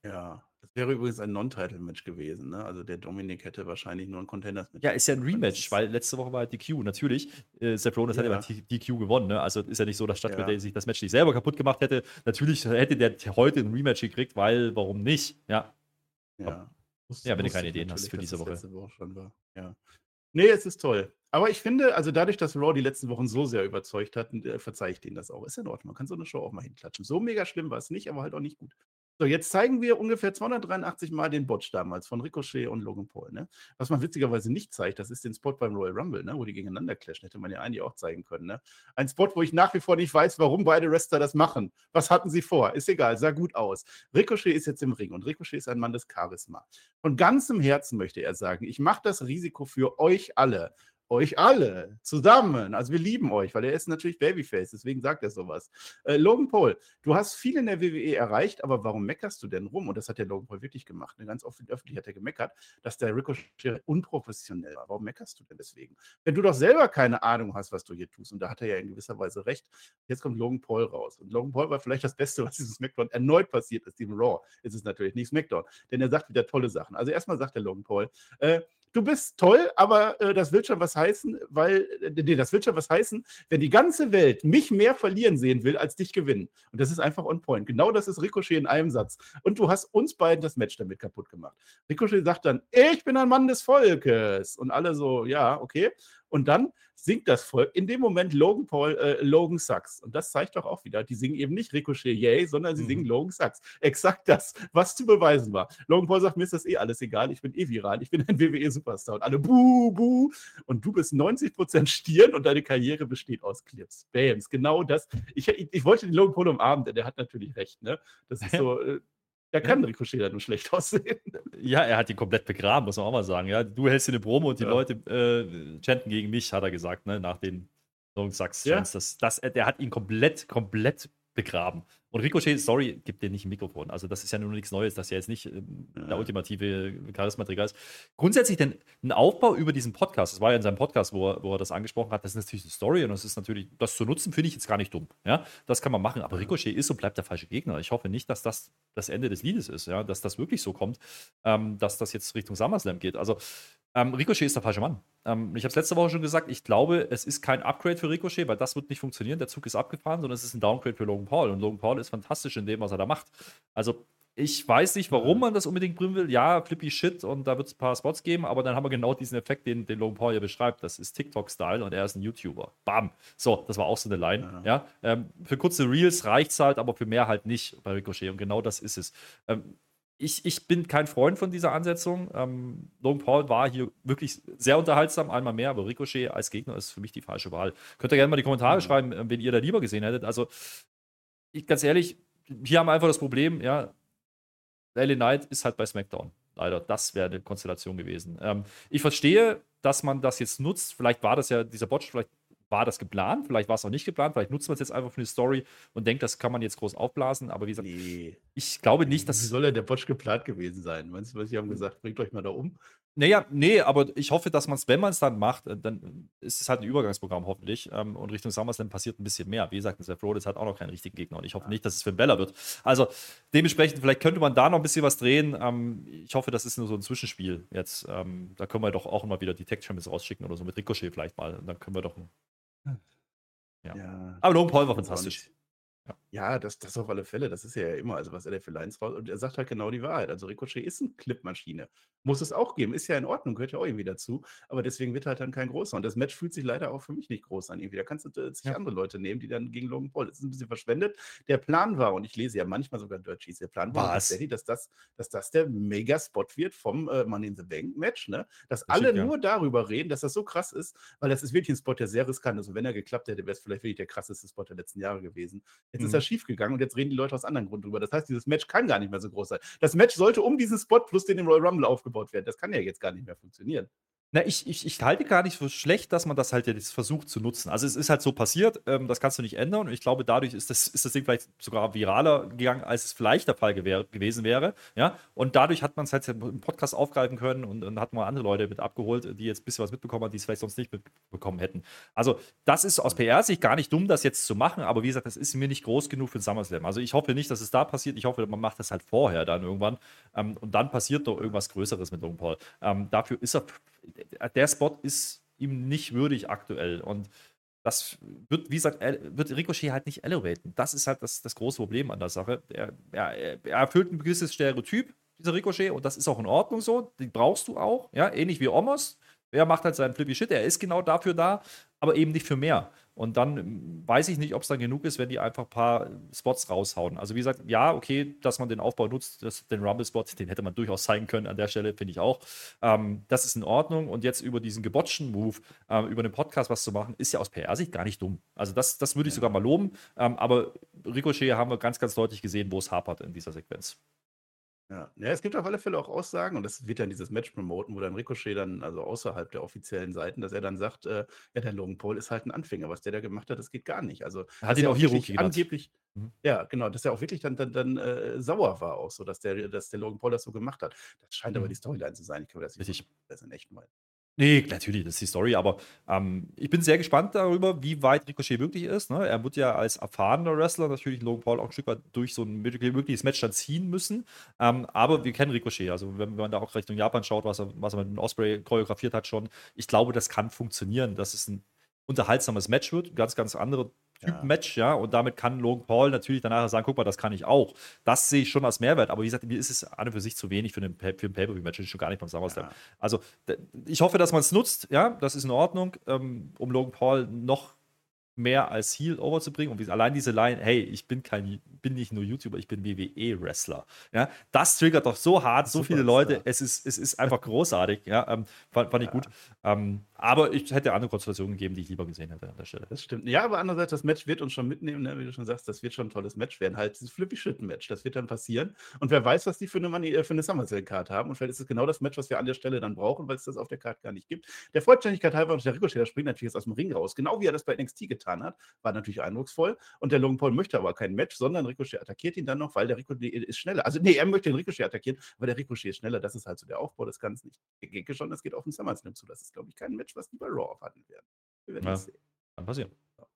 Ja, Wäre übrigens ein Non-Title-Match gewesen, ne? Also der Dominik hätte wahrscheinlich nur ein Contenders-Match. Ja, ist ja ein Rematch, weil letzte Woche war halt DQ. Natürlich, äh, Seth Rollins hat ja Ja. bei DQ gewonnen, ne? Also ist ja nicht so, dass Stadtwälder Ja. sich das Match nicht selber kaputt gemacht hätte. Natürlich hätte der heute ein Rematch gekriegt, weil, warum nicht? Ja. Ja. Wusste- Ja, wenn du keine Ideen hast für diese Woche. letzte Woche schon war. Ja. Nee, es ist toll. Aber ich finde, also dadurch, dass Raw die letzten Wochen so sehr überzeugt hat, äh, verzeihe ich denen das auch. Ist in Ordnung. Man kann so eine Show auch mal hinklatschen. So mega schlimm war es nicht, aber halt auch nicht gut. So, jetzt zeigen wir ungefähr 283 Mal den Botch damals von Ricochet und Logan Paul. Ne? Was man witzigerweise nicht zeigt, das ist den Spot beim Royal Rumble, ne? wo die gegeneinander clashen. Hätte man ja eigentlich auch zeigen können. Ne? Ein Spot, wo ich nach wie vor nicht weiß, warum beide Wrestler das machen. Was hatten sie vor? Ist egal, sah gut aus. Ricochet ist jetzt im Ring und Ricochet ist ein Mann des Charisma. Von ganzem Herzen möchte er sagen, ich mache das Risiko für euch alle. Euch alle zusammen. Also wir lieben euch, weil er ist natürlich Babyface, deswegen sagt er sowas. Äh, Logan Paul, du hast viel in der WWE erreicht, aber warum meckerst du denn rum? Und das hat der Logan Paul wirklich gemacht. Ne? Ganz oft öffentlich hat er gemeckert, dass der Ricochet unprofessionell war. Warum meckerst du denn deswegen? Wenn du doch selber keine Ahnung hast, was du hier tust, und da hat er ja in gewisser Weise recht, jetzt kommt Logan Paul raus. Und Logan Paul war vielleicht das Beste, was diesem SmackDown erneut passiert ist, diesem Raw. Ist es natürlich nicht SmackDown, denn er sagt wieder tolle Sachen. Also erstmal sagt der Logan Paul, äh, du bist toll, aber äh, das wird schon was heißen, weil, äh, nee, das wird schon was heißen, wenn die ganze Welt mich mehr verlieren sehen will, als dich gewinnen. Und das ist einfach on point. Genau das ist Ricochet in einem Satz. Und du hast uns beiden das Match damit kaputt gemacht. Ricochet sagt dann, ich bin ein Mann des Volkes. Und alle so, ja, okay. Und dann singt das Volk in dem Moment Logan Paul, äh, Logan Sucks. Und das zeigt doch auch wieder, die singen eben nicht Ricochet Yay, sondern sie Mhm. singen Logan Sucks. Exakt das, was zu beweisen war. Logan Paul sagt, mir ist das eh alles egal, ich bin eh viral, ich bin ein WWE-Superstar. Und alle buh, buh. Und du bist 90% Stirn und deine Karriere besteht aus Clips. Bams, genau das. Ich, ich, ich wollte den Logan Paul umarmen, denn der hat natürlich recht. Ne? Das ist so, äh, da kann Ricochet dann nur schlecht aussehen. Ja, er hat ihn komplett begraben, muss man auch mal sagen. Ja, du hältst eine Promo und die Ja. Leute äh, chanten gegen mich, hat er gesagt, ne, nach den Sachs Ja. das, das, der hat ihn komplett, komplett begraben. Und Ricochet, sorry, gibt dir nicht ein Mikrofon. Also, das ist ja nur nichts Neues, dass er jetzt nicht ähm, der Ja. ultimative Charismaträger ist. Grundsätzlich denn ein Aufbau über diesen Podcast, das war ja in seinem Podcast, wo er, wo er das angesprochen hat, das ist natürlich eine Story und das ist natürlich, das zu nutzen, finde ich jetzt gar nicht dumm. Ja, das kann man machen. Aber Ricochet ist und bleibt der falsche Gegner. Ich hoffe nicht, dass das das Ende des Liedes ist, ja, dass das wirklich so kommt, ähm, dass das jetzt Richtung SummerSlam geht. Also, ähm, Ricochet ist der falsche Mann. Ähm, ich habe es letzte Woche schon gesagt, ich glaube, es ist kein Upgrade für Ricochet, weil das wird nicht funktionieren. Der Zug ist abgefahren, sondern es ist ein Downgrade für Logan Paul. Und Logan Paul ist fantastisch in dem, was er da macht. Also, ich weiß nicht, warum man das unbedingt bringen will. Ja, flippy Shit und da wird es ein paar Spots geben, aber dann haben wir genau diesen Effekt, den, den Logan Paul ja beschreibt. Das ist TikTok-Style und er ist ein YouTuber. Bam. So, das war auch so eine Line. Ja. Ähm, für kurze Reels reicht es halt, aber für mehr halt nicht bei Ricochet. Und genau das ist es. Ähm, ich, ich bin kein Freund von dieser Ansetzung. Ähm, Logan Paul war hier wirklich sehr unterhaltsam, einmal mehr, aber Ricochet als Gegner ist für mich die falsche Wahl. Könnt ihr gerne mal die Kommentare Ja. schreiben, äh, wen ihr da lieber gesehen hättet. Also, ich, ganz ehrlich, hier haben wir einfach das Problem, ja, LA Knight ist halt bei SmackDown. Leider, das wäre eine Konstellation gewesen. Ähm, ich verstehe, dass man das jetzt nutzt. Vielleicht war das ja dieser Botch, vielleicht war das geplant, vielleicht war es auch nicht geplant, vielleicht nutzt man es jetzt einfach für eine Story und denkt, das kann man jetzt groß aufblasen. Aber wie gesagt, Nee. ich glaube nicht, Wie dass. soll denn der Botsch geplant gewesen sein? Meinst du, was sie haben gesagt, bringt euch mal da um? Naja, nee, aber ich hoffe, dass man es, wenn man es dann macht, äh, dann ist es halt ein Übergangsprogramm hoffentlich. Ähm, und Richtung SummerSlam passiert ein bisschen mehr. Wie gesagt, Seth Rollins hat auch noch keinen richtigen Gegner und ich hoffe nicht, dass es für Bella wird. Also dementsprechend, vielleicht könnte man da noch ein bisschen was drehen. Ähm, ich hoffe, das ist nur so ein Zwischenspiel jetzt. Ähm, da können wir doch auch immer wieder die Tech Champions rausschicken oder so mit Ricochet vielleicht mal. Und dann können wir doch. Ja. Aber Logan Paul war fantastisch. Ja, das, das auf alle Fälle. Das ist ja immer, also was er da für Lines raus. Und er sagt halt genau die Wahrheit. Also Ricochet ist eine Clipmaschine. Muss es auch geben. Ist ja in Ordnung, gehört ja auch irgendwie dazu. Aber deswegen wird halt dann kein großer. Und das Match fühlt sich leider auch für mich nicht groß an. Irgendwie. Da kannst du äh, sich Ja. andere Leute nehmen, die dann gegen Logan Paul. Das ist ein bisschen verschwendet. Der Plan war, und ich lese ja manchmal sogar Dirt der Plan war Was? tatsächlich, dass das, dass das der Mega-Spot wird vom äh, Money in the Bank-Match. Ne? Dass Richtig, alle ja. nur darüber reden, dass das so krass ist, weil das ist wirklich ein Spot, der sehr riskant ist. Und wenn er geklappt hätte, wäre es vielleicht wirklich der krasseste Spot der letzten Jahre gewesen. Jetzt ist Mhm. er schief gegangen und jetzt reden die Leute aus anderen Gründen drüber. Das heißt, dieses Match kann gar nicht mehr so groß sein. Das Match sollte um diesen Spot plus den im Royal Rumble aufgebaut werden. Das kann ja jetzt gar nicht mehr funktionieren. Na, ich, ich, ich halte gar nicht für schlecht, dass man das halt jetzt versucht zu nutzen. Also es ist halt so passiert, ähm, das kannst du nicht ändern. Und ich glaube, dadurch ist das, ist das Ding vielleicht sogar viraler gegangen, als es vielleicht der Fall gew gewesen wäre. Ja? Und dadurch hat man es halt im Podcast aufgreifen können und, und hat mal andere Leute mit abgeholt, die jetzt ein bisschen was mitbekommen haben, die es vielleicht sonst nicht mitbekommen hätten. Also das ist aus PR-Sicht gar nicht dumm, das jetzt zu machen, aber wie gesagt, das ist mir nicht groß genug für den SummerSlam. Also ich hoffe nicht, dass es da passiert. Ich hoffe, man macht das halt vorher dann irgendwann. Ähm, und dann passiert doch irgendwas Größeres mit Logan Paul. Ähm, dafür ist er der Spot ist ihm nicht würdig aktuell. Und das wird, wie gesagt, wird Ricochet halt nicht elevaten. Das ist halt das, das große Problem an der Sache. Er, er, er erfüllt ein gewisses Stereotyp, dieser Ricochet, und das ist auch in Ordnung so. Die brauchst du auch, ja, ähnlich wie Omos. Er macht halt seinen Flippy Shit, er ist genau dafür da, aber eben nicht für mehr. Und dann ähm, weiß ich nicht, ob es dann genug ist, wenn die einfach ein paar Spots raushauen. Also wie gesagt, ja, okay, dass man den Aufbau nutzt, das, den Rumble-Spot, den hätte man durchaus zeigen können an der Stelle, finde ich auch. Ähm, das ist in Ordnung. Und jetzt über diesen gebotchten Move, ähm, über den Podcast was zu machen, ist ja aus PR-Sicht gar nicht dumm. Also das, das würde ich sogar mal loben. Ähm, aber Ricochet haben wir ganz, ganz deutlich gesehen, wo es hapert in dieser Sequenz. Ja. ja, es gibt auf alle Fälle auch Aussagen, und das wird dann dieses Match promoten, wo dann Ricochet dann, also außerhalb der offiziellen Seiten, dass er dann sagt, äh, ja, der Logan Paul ist halt ein Anfänger, was der da gemacht hat, das geht gar nicht. Also, hat ihn auch hier wirklich angeblich, mhm. ja, genau, dass er auch wirklich dann, dann, dann äh, sauer war, auch so, dass der, dass der Logan Paul das so gemacht hat. Das scheint mhm. aber die Storyline zu sein. Ich glaube, das ist in echt mal. Nee, natürlich, das ist die Story, aber ähm, ich bin sehr gespannt darüber, wie weit Ricochet wirklich ist. Ne? Er wird ja als erfahrener Wrestler natürlich Logan Paul auch ein Stück weit durch so ein mögliches Match dann ziehen müssen. Ähm, aber wir kennen Ricochet, also wenn man da auch Richtung Japan schaut, was er, was er mit Osprey choreografiert hat schon, ich glaube, das kann funktionieren, dass es ein unterhaltsames Match wird, ganz, ganz andere Typ-Match, ja. ja. Und damit kann Logan Paul natürlich danach sagen, guck mal, das kann ich auch. Das sehe ich schon als Mehrwert. Aber wie gesagt, mir ist es an und für sich zu wenig für, einen, für ein Pay-Per-View-Match. schon gar nicht beim SummerSlam. Ja. Also ich hoffe, dass man es nutzt, ja, das ist in Ordnung, ähm, um Logan Paul noch mehr als Heal overzubringen. Und allein diese Line, hey, ich bin kein, bin nicht nur YouTuber, ich bin WWE-Wrestler. Ja, das triggert doch so hart, so viele Leute. Es ist, es ist einfach großartig. Ja, ähm, fand, fand ja. ich gut. Ähm, aber ich hätte andere Konstellationen gegeben, die ich lieber gesehen hätte an der Stelle. Das stimmt. Ja, aber andererseits, das Match wird uns schon mitnehmen, ne? wie du schon sagst, das wird schon ein tolles Match werden. Halt dieses Flippy-Shit-Match, das wird dann passieren. Und wer weiß, was die für eine, Money, äh, für eine SummerSlam-Card haben. Und vielleicht ist es genau das Match, was wir an der Stelle dann brauchen, weil es das auf der Karte gar nicht gibt. Der Vollständigkeit halber und der Ricochet, der springt natürlich jetzt aus dem Ring raus. Genau wie er das bei NXT getan hat. War natürlich eindrucksvoll. Und der Logan Paul möchte aber kein Match, sondern Ricochet attackiert ihn dann noch, weil der Ricochet ist schneller. Also, nee, er möchte den Ricochet attackieren, aber der Ricochet ist schneller. Das ist halt so der Aufbau des Ganzen. Ich denke schon, das geht auf den SummerSlam zu. Das ist, glaube ich, kein Match, was die bei Raw abwarten werden. Wir werden ja, das sehen. Kann passieren. So.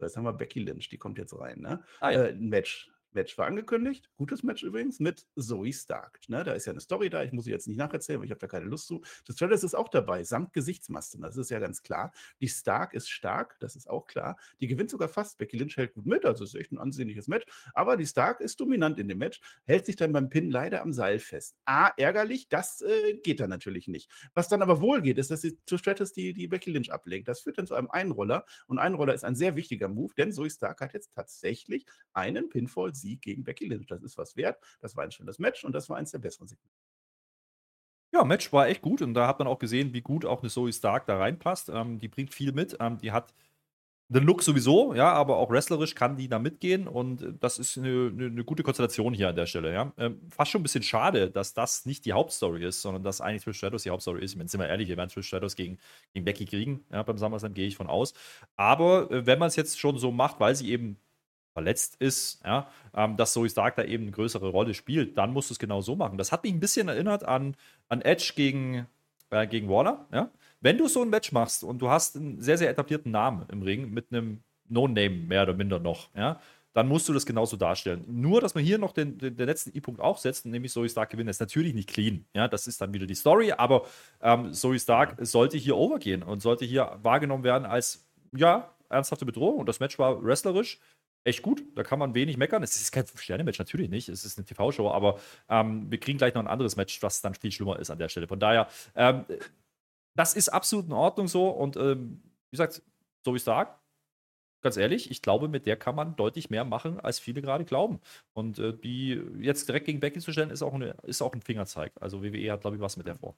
Jetzt haben wir Becky Lynch, die kommt jetzt rein. Ne? Ah, ja. äh, ein Match Match war angekündigt. Gutes Match übrigens mit Zoe Stark. Ne, da ist ja eine Story da. Ich muss sie jetzt nicht nacherzählen, weil ich habe da keine Lust zu. Das Stratus ist auch dabei, samt Gesichtsmasken. Das ist ja ganz klar. Die Stark ist stark, das ist auch klar. Die gewinnt sogar fast. Becky Lynch hält gut mit, also ist echt ein ansehnliches Match. Aber die Stark ist dominant in dem Match, hält sich dann beim Pin leider am Seil fest. A, ärgerlich, das äh, geht dann natürlich nicht. Was dann aber wohl geht, ist, dass sie zu Stratus die, die Becky Lynch ablegt. Das führt dann zu einem Einroller. Und Einroller ist ein sehr wichtiger Move, denn Zoe Stark hat jetzt tatsächlich einen Pinfall-Sieg Sieg gegen Becky Lynch. Das ist was wert. Das war ein schönes Match und das war eins der besseren Segmente. Ja, Match war echt gut und da hat man auch gesehen, wie gut auch eine Zoe Stark da reinpasst. Ähm, die bringt viel mit. Ähm, die hat den Look sowieso, ja, aber auch wrestlerisch kann die da mitgehen und das ist eine, eine, eine gute Konstellation hier an der Stelle, ja. Ähm, fast schon ein bisschen schade, dass das nicht die Hauptstory ist, sondern dass eigentlich Trish Stratus die Hauptstory ist. Ich meine, sind wir ehrlich, wir werden Trish Stratus gegen, gegen Becky kriegen, ja, beim SummerSlam gehe ich von aus. Aber äh, wenn man es jetzt schon so macht, weil sie eben verletzt ist, ja, ähm, dass Zoe Stark da eben eine größere Rolle spielt, dann musst du es genau so machen. Das hat mich ein bisschen erinnert an, an Edge gegen, äh, gegen Waller. Ja? Wenn du so ein Match machst und du hast einen sehr, sehr etablierten Namen im Ring mit einem No-Name mehr oder minder noch, ja, dann musst du das genauso darstellen. Nur, dass man hier noch den, den, den letzten E-Punkt aufsetzt, nämlich Zoe Stark gewinnen, ist natürlich nicht clean. Ja, das ist dann wieder die Story, aber ähm, Zoe Stark sollte hier overgehen und sollte hier wahrgenommen werden als, ja, ernsthafte Bedrohung. Und das Match war wrestlerisch echt gut. Da kann man wenig meckern. Es ist kein Sterne-Match, natürlich nicht. Es ist eine TV-Show, aber ähm, wir kriegen gleich noch ein anderes Match, was dann viel schlimmer ist an der Stelle. Von daher, ähm, das ist absolut in Ordnung so. Und ähm, wie gesagt, so wie ich sage, ganz ehrlich, ich glaube, mit der kann man deutlich mehr machen, als viele gerade glauben. Und äh, die jetzt direkt gegen Becky zu stellen, ist auch, eine, ist auch ein Fingerzeig. Also WWE hat, glaube ich, was mit der vor.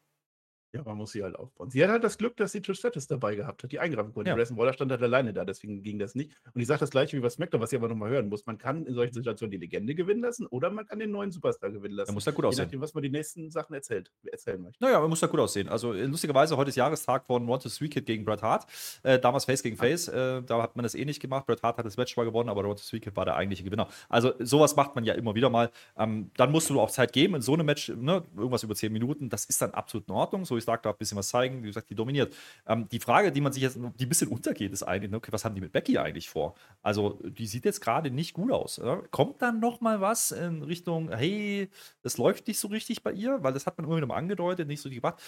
Ja, man muss sie halt aufbauen. Sie hat halt das Glück, dass sie Trish Stratus dabei gehabt hat, die eingreifen konnte. Ja. Grayson Waller stand halt alleine da, deswegen ging das nicht. Und ich sage das gleiche wie bei SmackDown, was ihr aber nochmal hören muss. Man kann in solchen Situationen die Legende gewinnen lassen oder man kann den neuen Superstar gewinnen lassen. Er muss da gut Je aussehen. nachdem, was man die nächsten Sachen erzählt, erzählen möchte. Naja, er muss da gut aussehen. Also äh, lustigerweise, heute ist Jahrestag von One to Three Kid gegen Bret Hart. Äh, damals Face gegen Face. Äh, da hat man das eh nicht gemacht. Bret Hart hat das Match mal gewonnen, aber One to Three Kid war der eigentliche Gewinner. Also sowas macht man ja immer wieder mal. Ähm, dann musst du auch Zeit geben in so einem Match, ne, irgendwas über 10 Minuten. Das ist dann absolut in Ordnung. So, ich sag da ein bisschen was zeigen. Wie gesagt, die dominiert. Ähm, die Frage, die man sich jetzt, die ein bisschen untergeht, ist eigentlich, okay, was haben die mit Becky eigentlich vor? Also, die sieht jetzt gerade nicht gut aus. Oder? Kommt dann noch mal was in Richtung, hey, das läuft nicht so richtig bei ihr? Weil das hat man immer wieder mal angedeutet, nicht so gemacht.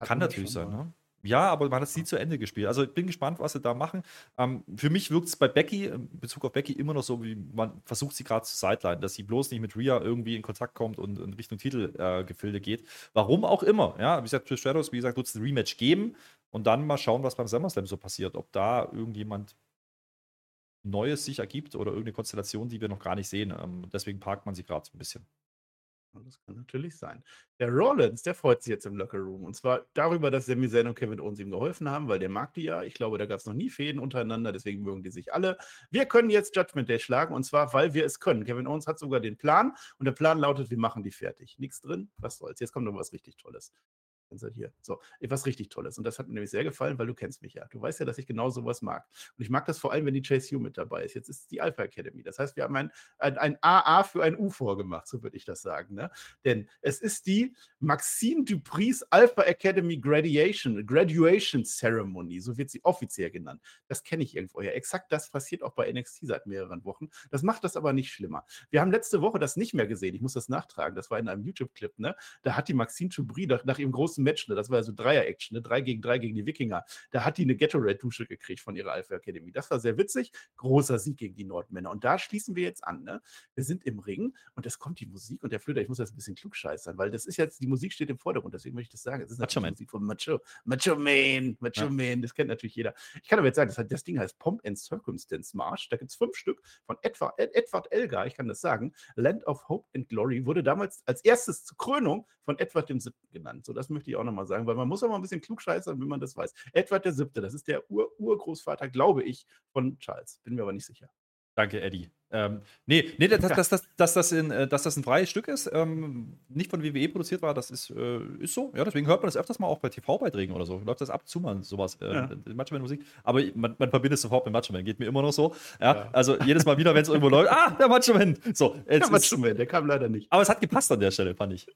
Kann natürlich sein, ne? Ja, aber man hat es nie zu Ende gespielt. Also ich bin gespannt, was sie da machen. Ähm, für mich wirkt es bei Becky, in Bezug auf Becky, immer noch so, wie man versucht, sie gerade zu sideline, dass sie bloß nicht mit Rhea irgendwie in Kontakt kommt und in Richtung Titelgefilde äh, geht. Warum auch immer. Ja, wie gesagt, Trish Stratus, wie gesagt, wird es ein Rematch geben und dann mal schauen, was beim SummerSlam so passiert. Ob da irgendjemand Neues sich ergibt oder irgendeine Konstellation, die wir noch gar nicht sehen. Ähm, deswegen parkt man sie gerade so ein bisschen. Das kann natürlich sein. Der Rollins, der freut sich jetzt im Locker Room. Und zwar darüber, dass Sami Zayn und Kevin Owens ihm geholfen haben, weil der mag die ja. Ich glaube, da gab es noch nie Fäden untereinander, deswegen mögen die sich alle. Wir können jetzt Judgment Day schlagen und zwar, weil wir es können. Kevin Owens hat sogar den Plan und der Plan lautet, wir machen die fertig. Nichts drin, was soll's. Jetzt kommt noch was richtig Tolles. Seid hier. So, etwas richtig Tolles. Und das hat mir nämlich sehr gefallen, weil du kennst mich ja. Du weißt ja, dass ich genau sowas mag. Und ich mag das vor allem, wenn die Chase Hugh mit dabei ist. Jetzt ist die Alpha Academy. Das heißt, wir haben ein, ein, ein AA für ein U vorgemacht, so würde ich das sagen. Ne? Denn es ist die Maxine Dupris Alpha Academy Graduation, Graduation Ceremony. So wird sie offiziell genannt. Das kenne ich irgendwo her. Exakt das passiert auch bei NXT seit mehreren Wochen. Das macht das aber nicht schlimmer. Wir haben letzte Woche das nicht mehr gesehen. Ich muss das nachtragen. Das war in einem YouTube-Clip. Ne? Da hat die Maxine Dupris nach, nach ihrem großen Match, ne? das war ja so Dreier-Action, ne? drei gegen drei gegen die Wikinger, da hat die eine Gatorade-Dusche gekriegt von ihrer Alpha Academy. Das war sehr witzig. Großer Sieg gegen die Nordmänner. Und da schließen wir jetzt an. Ne? Wir sind im Ring und es kommt die Musik und der Flöter, ich muss das ein bisschen klugscheißern, weil das ist jetzt, die Musik steht im Vordergrund, deswegen möchte ich das sagen. Es ist Macho natürlich Man. Musik von Macho, Macho Man, Macho Ja. Man, das kennt natürlich jeder. Ich kann aber jetzt sagen, das, das Ding heißt Pomp and Circumstance March. Da gibt es fünf Stück von Edward, Ed, Edward Elgar, ich kann das sagen. Land of Hope and Glory wurde damals als erstes zur Krönung von Edward VII. genannt. So, das möchte ich auch nochmal sagen, weil man muss auch mal ein bisschen klugscheißern, wenn man das weiß. Edward VII., das ist der Ur Urgroßvater, glaube ich, von Charles. Bin mir aber nicht sicher. Danke, Eddie. Ähm, nee, nee dass, dass, dass, dass, das in, äh, dass das ein freies Stück ist, ähm, nicht von WWE produziert war, das ist, äh, ist so. Ja, deswegen hört man das öfters mal auch bei TV-Beiträgen oder so. Läuft das ab zu mal sowas, äh, Ja. Macho Musik. Aber man, man verbindet es sofort mit Macho Man. Geht mir immer noch so. Ja, Ja. Also jedes Mal wieder, wenn es irgendwo läuft, ah, der Macho Man. So, jetzt Ja, ist, Macho Man, der kam leider nicht. aber es hat gepasst an der Stelle, fand ich.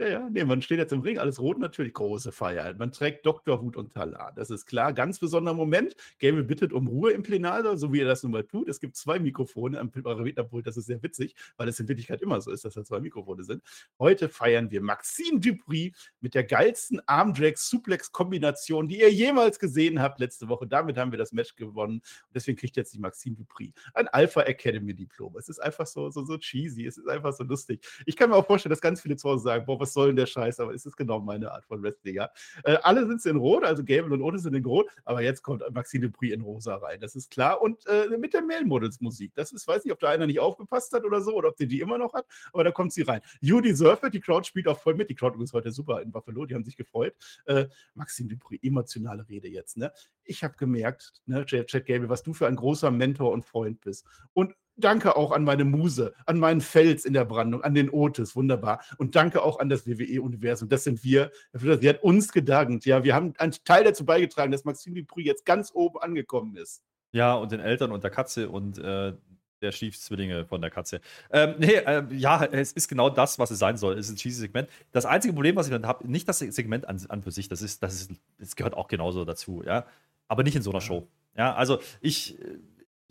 Ja, ja, nee, man steht jetzt im Ring, alles rot natürlich, große Feier. Man trägt Doktorhut und Talar. Das ist klar, ganz besonderer Moment. Gable bittet um Ruhe im Plenarsaal, so wie er das nun mal tut. Es gibt zwei Mikrofone am Rednerpult, das ist sehr witzig, weil es in Wirklichkeit immer so ist, dass da zwei Mikrofone sind. Heute feiern wir Maxine Dupri mit der geilsten Armdrag-Suplex-Kombination, die ihr jemals gesehen habt letzte Woche. Damit haben wir das Match gewonnen. Und deswegen kriegt jetzt die Maxine Dupri ein Alpha Academy Diplom. Es ist einfach so, so, so cheesy, es ist einfach so lustig. Ich kann mir auch vorstellen, dass ganz viele zu Hause sagen, boah, was soll denn der Scheiß? Aber es ist genau meine Art von Wrestling, ja. Äh, alle sind in Rot, also Gable und Otis sind in Rot, aber jetzt kommt Maxine Dupri in Rosa rein, das ist klar. Und äh, mit der Male Models Musik, das ist, weiß nicht, ob da einer nicht aufgepasst hat oder so, oder ob der die immer noch hat, aber da kommt sie rein. You deserve it, die Crowd spielt auch voll mit. Die Crowd ist heute super in Buffalo, die haben sich gefreut. Äh, Maxine Dupri, emotionale Rede jetzt, ne? Ich habe gemerkt, ne, Chad Gable, was du für ein großer Mentor und Freund bist. Und danke auch an meine Muse, an meinen Fels in der Brandung, an den Otis, wunderbar. Und danke auch an das WWE-Universum. Das sind wir. Sie hat uns gedankt. Ja, wir haben einen Teil dazu beigetragen, dass Maxime Dupri jetzt ganz oben angekommen ist. Ja, und den Eltern und der Katze und äh, der Stiefzwillinge von der Katze. Ähm, nee, äh, ja, es ist genau das, was es sein soll. Es ist ein cheesy Segment. Das einzige Problem, was ich dann habe, nicht das Segment an, an für sich, das ist, das ist, das gehört auch genauso dazu, ja. Aber nicht in so einer Show. Ja, also ich.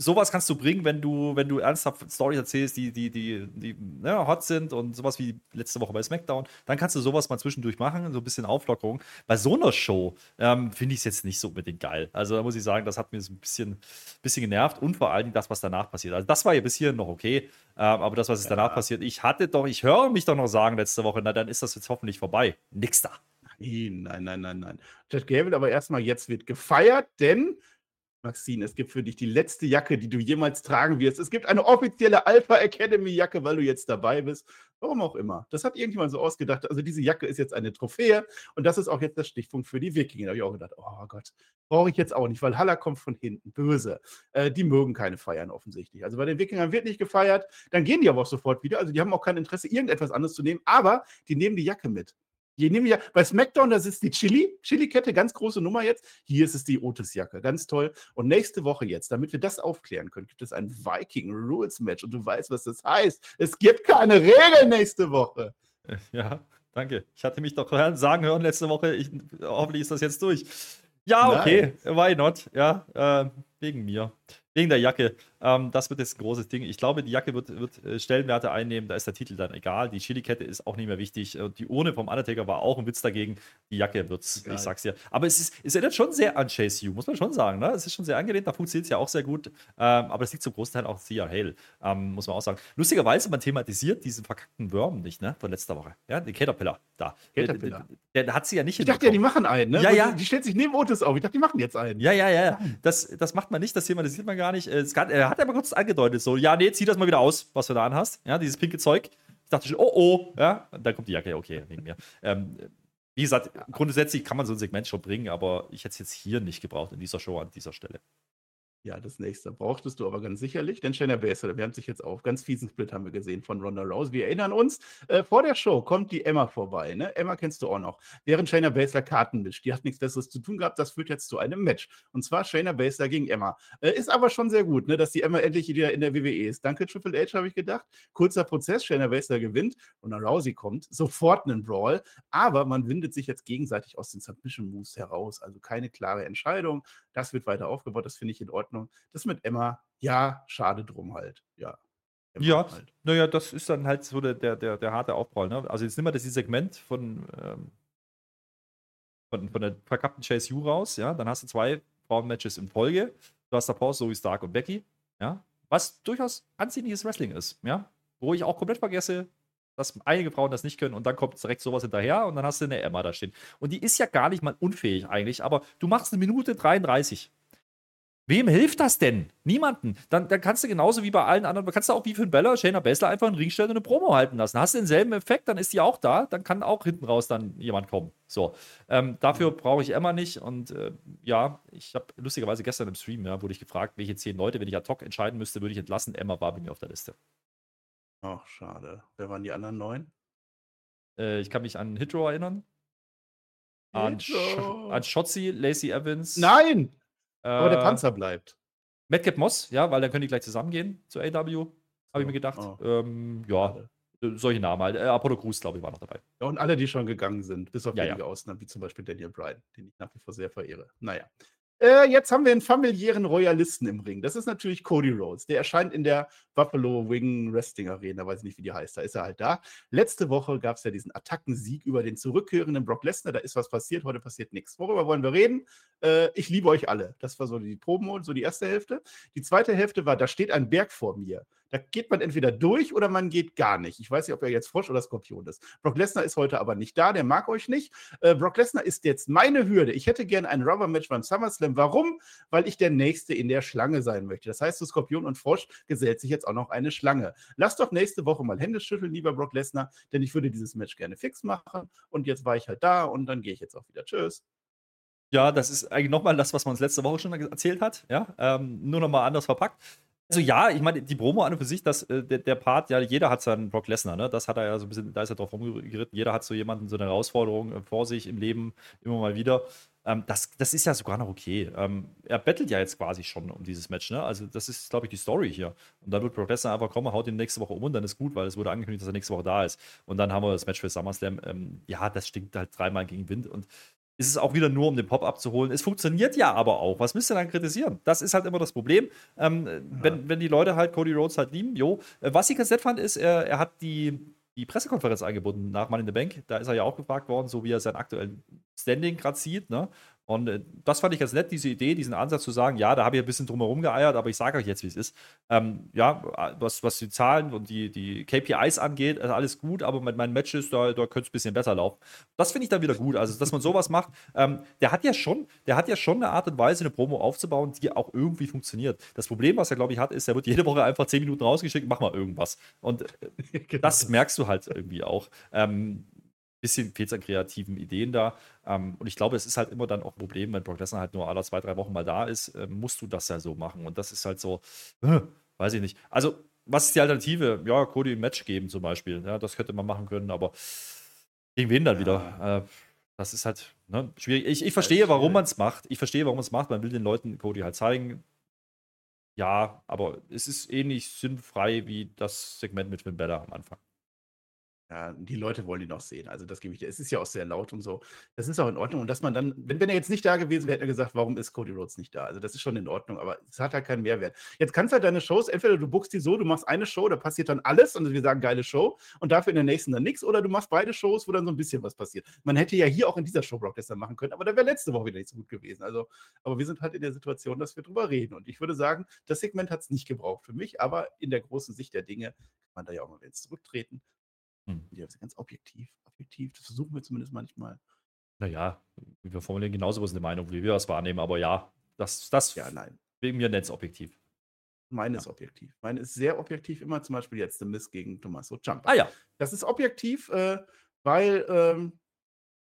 Sowas kannst du bringen, wenn du, wenn du ernsthaft Storys erzählst, die, die, die, die ne, hot sind und sowas wie letzte Woche bei SmackDown, dann kannst du sowas mal zwischendurch machen, so ein bisschen Auflockerung. Bei so einer Show ähm, finde ich es jetzt nicht so unbedingt geil. Also da muss ich sagen, das hat mir so ein bisschen, bisschen genervt und vor allen Dingen das, was danach passiert. Also das war ja bis hierhin noch okay, ähm, aber das, was Ja. danach passiert, ich hatte doch, ich höre mich doch noch sagen letzte Woche, na dann ist das jetzt hoffentlich vorbei. Nix da. Nein, nein, nein, nein, nein. Chad Gable, aber erstmal, jetzt wird gefeiert, denn Maxine, es gibt für dich die letzte Jacke, die du jemals tragen wirst. Es gibt eine offizielle Alpha Academy Jacke, weil du jetzt dabei bist. Warum auch immer. Das hat irgendjemand so ausgedacht. Also diese Jacke ist jetzt eine Trophäe und das ist auch jetzt der Stichpunkt für die Wikinger. Da habe ich auch gedacht, oh Gott, brauche ich jetzt auch nicht, weil Haller kommt von hinten, böse. Äh, die mögen keine feiern offensichtlich. Also bei den Wikingern wird nicht gefeiert, dann gehen die aber auch sofort wieder. Also die haben auch kein Interesse, irgendetwas anderes zu nehmen, aber die nehmen die Jacke mit. Die nehmen ja, bei SmackDown, das ist die Chili, Chili-Kette, ganz große Nummer jetzt. Hier ist es die Otis-Jacke, ganz toll. Und nächste Woche jetzt, damit wir das aufklären können, gibt es ein Viking Rules Match und du weißt, was das heißt. Es gibt keine Regeln nächste Woche. Ja, danke. Ich hatte mich doch sagen hören letzte Woche, ich, hoffentlich ist das jetzt durch. Ja, okay, Nein. why not? Ja, äh, wegen mir. Wegen der Jacke. Ähm, das wird jetzt ein großes Ding. Ich glaube, die Jacke wird, wird äh, Stellenwerte einnehmen. Da ist der Titel dann egal. Die Chili-Kette ist auch nicht mehr wichtig. Die Urne vom Undertaker war auch ein Witz dagegen. Die Jacke wird's, Geil. ich sag's dir. Aber es, ist, es erinnert schon sehr an Chase U, muss man schon sagen. Ne? Es ist schon sehr angelehnt. Da funktioniert es ja auch sehr gut. Ähm, aber es liegt zum großen Teil auch sehr Hale, ähm, muss man auch sagen. Lustigerweise, man thematisiert diesen verkackten Worm nicht, ne? Von letzter Woche. Ja, den Caterpillar da. Caterpillar. Der, der, der hat sie ja nicht Ich dachte ja, die machen einen, ne? Ja, ja. Die, stellt sich neben Otis auf. Ich dachte, die machen jetzt einen. Ja, ja, ja. Das, das macht man nicht. Das thematisiert man gar nicht. Es kann, er hat aber kurz angedeutet, so, ja, nee, zieh das mal wieder aus, was du da anhast. Ja, dieses pinke Zeug. Ich dachte schon, oh, oh, ja, dann kommt die Jacke, okay, wegen mir. Ähm, wie gesagt, grundsätzlich kann man so ein Segment schon bringen, aber ich hätte es jetzt hier nicht gebraucht in dieser Show an dieser Stelle. Ja, das nächste brauchtest du aber ganz sicherlich, denn Shayna Baszler wärmt sich jetzt auf. Ganz fiesen Split haben wir gesehen von Ronda Rousey. Wir erinnern uns, äh, vor der Show kommt die Emma vorbei. Ne? Emma kennst du auch noch. Während Shayna Baszler Karten mischt. Die hat nichts Besseres zu tun gehabt. Das führt jetzt zu einem Match. Und zwar Shayna Baszler gegen Emma. Äh, ist aber schon sehr gut, ne, dass die Emma endlich wieder in der WWE ist. Danke Triple H, habe ich gedacht. Kurzer Prozess, Shayna Baszler gewinnt. Ronda Rousey kommt. Sofort einen Brawl. Aber man windet sich jetzt gegenseitig aus den Submission Moves heraus. Also keine klare Entscheidung. Das wird weiter aufgebaut. Das finde ich in Ordnung. Das mit Emma, ja, schade drum halt. Ja. Emma ja, halt. naja, das ist dann halt so der, der, der, der harte Aufbau. Ne? Also jetzt nehmen wir das Segment von, ähm, von, von der verkappten Chase U raus, ja, dann hast du zwei Frauenmatches in Folge. Du hast da Pause, so wie Stark und Becky, ja, was durchaus ansehnliches Wrestling ist, ja, wo ich auch komplett vergesse, dass einige Frauen das nicht können und dann kommt direkt sowas hinterher und dann hast du eine Emma da stehen. Und die ist ja gar nicht mal unfähig eigentlich, aber du machst eine Minute 33 Wem hilft das denn? Niemanden. Dann, dann kannst du genauso wie bei allen anderen, kannst du auch wie für einen Bella, Shayna Baszler einfach einen Ring stellen und eine Promo halten lassen. Hast du denselben Effekt, dann ist die auch da, dann kann auch hinten raus dann jemand kommen. So. Ähm, dafür brauche ich Emma nicht und äh, ja, ich habe lustigerweise gestern im Stream, ja, wurde ich gefragt, welche zehn Leute, wenn ich ad hoc entscheiden müsste, würde ich entlassen. Emma war bei mir auf der Liste. Ach, schade. Wer waren die anderen neun? Äh, ich kann mich an Hitro erinnern. An, Sch an Shotzi, Lacey Evans. Nein! Aber der äh, Panzer bleibt. Madcap Moss, ja, weil dann können die gleich zusammengehen zu AW, habe ich mir gedacht. Oh. Ähm, ja, solche Namen halt. Äh, Apollo Crews, glaube ich, war noch dabei. Ja, und alle, die schon gegangen sind, bis auf ja, wenige ja. Ausnahmen, wie zum Beispiel Daniel Bryan, den ich nach wie vor sehr verehre. Naja. Äh, jetzt haben wir einen familiären Royalisten im Ring. Das ist natürlich Cody Rhodes. Der erscheint in der Buffalo Wing Wrestling Arena, weiß ich nicht, wie die heißt. Da ist er halt da. Letzte Woche gab es ja diesen Attackensieg über den zurückkehrenden Brock Lesnar. Da ist was passiert, heute passiert nichts. Worüber wollen wir reden? Äh, ich liebe euch alle. Das war so die Proben, so die erste Hälfte. Die zweite Hälfte war, da steht ein Berg vor mir. Da geht man entweder durch oder man geht gar nicht. Ich weiß nicht, ob er jetzt Frosch oder Skorpion ist. Brock Lesnar ist heute aber nicht da, der mag euch nicht. Äh, Brock Lesnar ist jetzt meine Hürde. Ich hätte gerne ein Rubber-Match beim SummerSlam. Warum? Weil ich der Nächste in der Schlange sein möchte. Das heißt, zu Skorpion und Frosch gesellt sich jetzt auch noch eine Schlange. Lass doch nächste Woche mal Hände schütteln, lieber Brock Lesnar, denn ich würde dieses Match gerne fix machen. Und jetzt war ich halt da und dann gehe ich jetzt auch wieder. Tschüss. Ja, das ist eigentlich nochmal das, was man uns letzte Woche schon erzählt hat. Ja, ähm, nur nochmal anders verpackt. Also ja, ich meine, die Promo an und für sich, dass äh, der, der, Part, ja, jeder hat seinen Brock Lesnar, ne? Das hat er ja so ein bisschen, da ist er drauf rumgeritten. Jeder hat so jemanden, so eine Herausforderung äh, vor sich im Leben immer mal wieder. Ähm, das, das ist ja sogar noch okay. Ähm, er bettelt ja jetzt quasi schon um dieses Match, ne? Also, das ist, glaube ich, die Story hier. Und dann wird Brock Lesnar einfach kommen, haut ihn nächste Woche um und dann ist gut, weil es wurde angekündigt, dass er nächste Woche da ist. Und dann haben wir das Match für SummerSlam. Ähm, ja, das stinkt halt dreimal gegen Wind und ist es auch wieder nur, um den Pop abzuholen. Es funktioniert ja aber auch. Was müsst ihr dann kritisieren? Das ist halt immer das Problem. Ähm, ja. wenn, wenn die Leute halt Cody Rhodes halt lieben, jo. Äh, was ich ganz nett fand, ist, er, er hat die, die Pressekonferenz eingebunden nach Money in the Bank. Da ist er ja auch gefragt worden, so wie er sein aktuelles Standing gerade sieht. Ne? Und äh, das fand ich ganz nett, diese Idee, diesen Ansatz zu sagen, ja, da habe ich ein bisschen drumherum geeiert, aber ich sage euch jetzt, wie es ist. Ähm, ja, was, was die Zahlen und die, die KPIs angeht, ist alles gut, aber mit meinen Matches, da, da könnte es ein bisschen besser laufen. Das finde ich dann wieder gut. Also, dass man sowas macht, ähm, der hat ja schon, der hat ja schon eine Art und Weise, eine Promo aufzubauen, die auch irgendwie funktioniert. Das Problem, was er, glaube ich, hat, ist, er wird jede Woche einfach zehn Minuten rausgeschickt, mach mal irgendwas. Und äh, genau. das merkst du halt irgendwie auch. Ähm, bisschen fehlt es an kreativen Ideen da. Ähm, und ich glaube, es ist halt immer dann auch ein Problem, wenn Brock Lesnar halt nur alle zwei, drei Wochen mal da ist, äh, musst du das ja so machen. Und das ist halt so, äh, weiß ich nicht. Also, was ist die Alternative? Ja, Cody ein Match geben zum Beispiel. Ja, das könnte man machen können, aber gegen wen dann ja. wieder? Äh, das ist halt ne, schwierig. Ich, ich verstehe, warum man es macht. Ich verstehe, warum man es macht. Man will den Leuten Cody halt zeigen. Ja, aber es ist ähnlich sinnfrei wie das Segment mit Finn Balor am Anfang. Ja, die Leute wollen ihn auch sehen. Also das gebe ich dir. Es ist ja auch sehr laut und so. Das ist auch in Ordnung. Und dass man dann, wenn, wenn er jetzt nicht da gewesen wäre, hätte er gesagt, warum ist Cody Rhodes nicht da? Also das ist schon in Ordnung, aber es hat halt keinen Mehrwert. Jetzt kannst du halt deine Shows, entweder du buchst die so, du machst eine Show, da passiert dann alles und wir sagen geile Show und dafür in der nächsten dann nichts, oder du machst beide Shows, wo dann so ein bisschen was passiert. Man hätte ja hier auch in dieser Show Brock Lesnar machen können, aber da wäre letzte Woche wieder nicht so gut gewesen. Also, aber wir sind halt in der Situation, dass wir drüber reden. Und ich würde sagen, das Segment hat es nicht gebraucht für mich, aber in der großen Sicht der Dinge kann man da ja auch mal wieder zurücktreten. Hm. Ja, ganz objektiv. Objektiv, das versuchen wir zumindest manchmal. Naja, wir formulieren genauso was eine Meinung, wie wir das wahrnehmen, aber ja, das, das ja, nein. wegen mir nennt es objektiv. Meine ja. ist objektiv. Meine ist sehr objektiv, immer zum Beispiel jetzt The Miss gegen Tommaso Ciampa. Ah ja. Das ist objektiv, äh, weil ähm,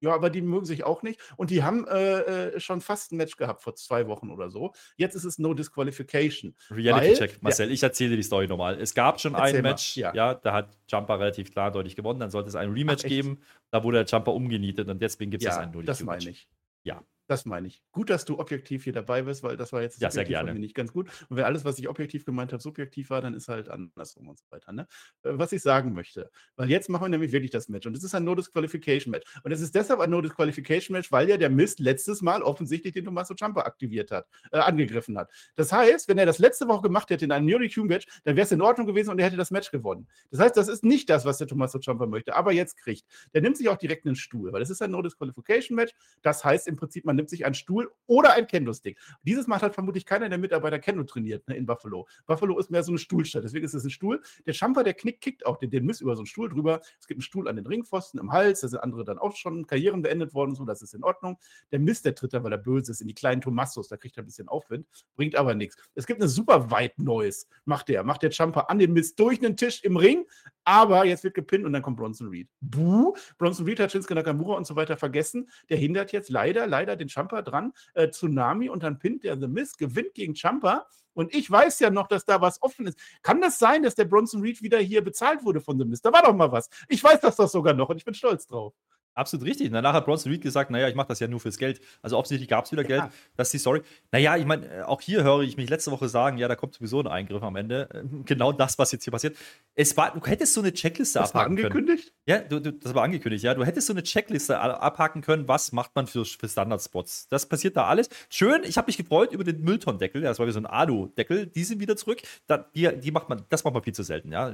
ja, aber die mögen sich auch nicht. Und die haben äh, äh, schon fast ein Match gehabt vor zwei Wochen oder so. Jetzt ist es No Disqualification. Reality Check, Marcel, ja, ich erzähle dir die Story nochmal. Es gab schon ein Match, ja. ja. da hat Jumper relativ klar deutlich gewonnen. Dann sollte es ein Rematch Ach, geben. Da wurde der Jumper umgenietet und deswegen gibt es ja, ein No Das meine ich. Ja. Das meine ich. Gut, dass du objektiv hier dabei bist, weil das war jetzt ja, sehr gerne. nicht ganz gut. Und wenn alles, was ich objektiv gemeint habe, subjektiv war, dann ist halt andersrum und so weiter. Ne? Äh, was ich sagen möchte, weil jetzt machen wir nämlich wirklich das Match und es ist ein No-Disqualification-Match. Und es ist deshalb ein No-Disqualification-Match, weil ja der Mist letztes Mal offensichtlich den Tommaso Ciampa aktiviert hat, äh, angegriffen hat. Das heißt, wenn er das letzte Woche gemacht hätte in einem No-DQ-Match, dann wäre es in Ordnung gewesen und er hätte das Match gewonnen. Das heißt, das ist nicht das, was der Tommaso Ciampa möchte, aber jetzt kriegt. Der nimmt sich auch direkt einen Stuhl, weil es ist ein No-Disqualification-Match. Das heißt im Prinzip, man nimmt sich einen Stuhl oder ein Kendo-Stick. Dieses macht halt vermutlich keiner der Mitarbeiter Kendo trainiert ne, in Buffalo. Buffalo ist mehr so eine Stuhlstadt, deswegen ist es ein Stuhl. Der Champer, der knickt, kickt auch den, den Miss über so einen Stuhl drüber. Es gibt einen Stuhl an den Ringpfosten im Hals, da sind andere dann auch schon Karrieren beendet worden, so, das ist in Ordnung. Der Miss, der tritt da, weil er böse ist, in die kleinen Tomassos, da kriegt er ein bisschen Aufwind, bringt aber nichts. Es gibt eine super White Noise, macht der, macht der Champer an den Miss durch einen Tisch im Ring, aber jetzt wird gepinnt und dann kommt Bronson Reed. Buh, Bronson Reed hat Shinsuke Nakamura und so weiter vergessen. Der hindert jetzt leider, leider den Champer dran, äh, Tsunami und dann pinnt der The Miz, gewinnt gegen Champa. Und ich weiß ja noch, dass da was offen ist. Kann das sein, dass der Bronson Reed wieder hier bezahlt wurde von The Miz? Da war doch mal was. Ich weiß das doch sogar noch und ich bin stolz drauf. Absolut richtig. Danach hat Bronson Reed gesagt, naja, ich mache das ja nur fürs Geld. Also offensichtlich gab es wieder ja. Geld. Das ist die Story. Naja, ich meine, äh, auch hier höre ich mich letzte Woche sagen, ja, da kommt sowieso ein Eingriff am Ende. Äh, genau das, was jetzt hier passiert. Es war, du hättest so eine Checkliste das abhaken war angekündigt? können. Ja, du, du, das war angekündigt, ja. Du hättest so eine Checkliste abhaken können, was macht man für, für Standardspots. Das passiert da alles. Schön, ich habe mich gefreut über den Mülltonnendeckel. Das war wie so ein Alu-Deckel. Die sind wieder zurück. Da, die, die macht man, das macht man viel zu selten, ja.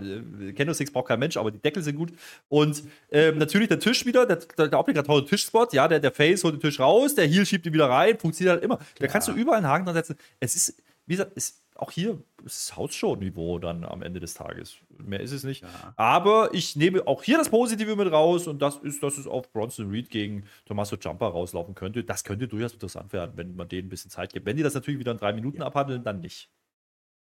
Candlesticks braucht kein Mensch, aber die Deckel sind gut. Und ähm, natürlich der Tisch wieder, der, der, der obligatorische Tischspot, ja, der, der Face holt den Tisch raus, der Heel schiebt ihn wieder rein, funktioniert halt immer. Klar. Da kannst du überall einen Haken dran setzen. Es ist, wie gesagt, ist, auch hier ist Hausshow-Niveau dann am Ende des Tages. Mehr ist es nicht. Ja. Aber ich nehme auch hier das Positive mit raus und das ist, dass es auf Bronson Reed gegen Tommaso Ciampa rauslaufen könnte. Das könnte durchaus interessant werden, wenn man denen ein bisschen Zeit gibt. Wenn die das natürlich wieder in drei Minuten ja. abhandeln, dann nicht.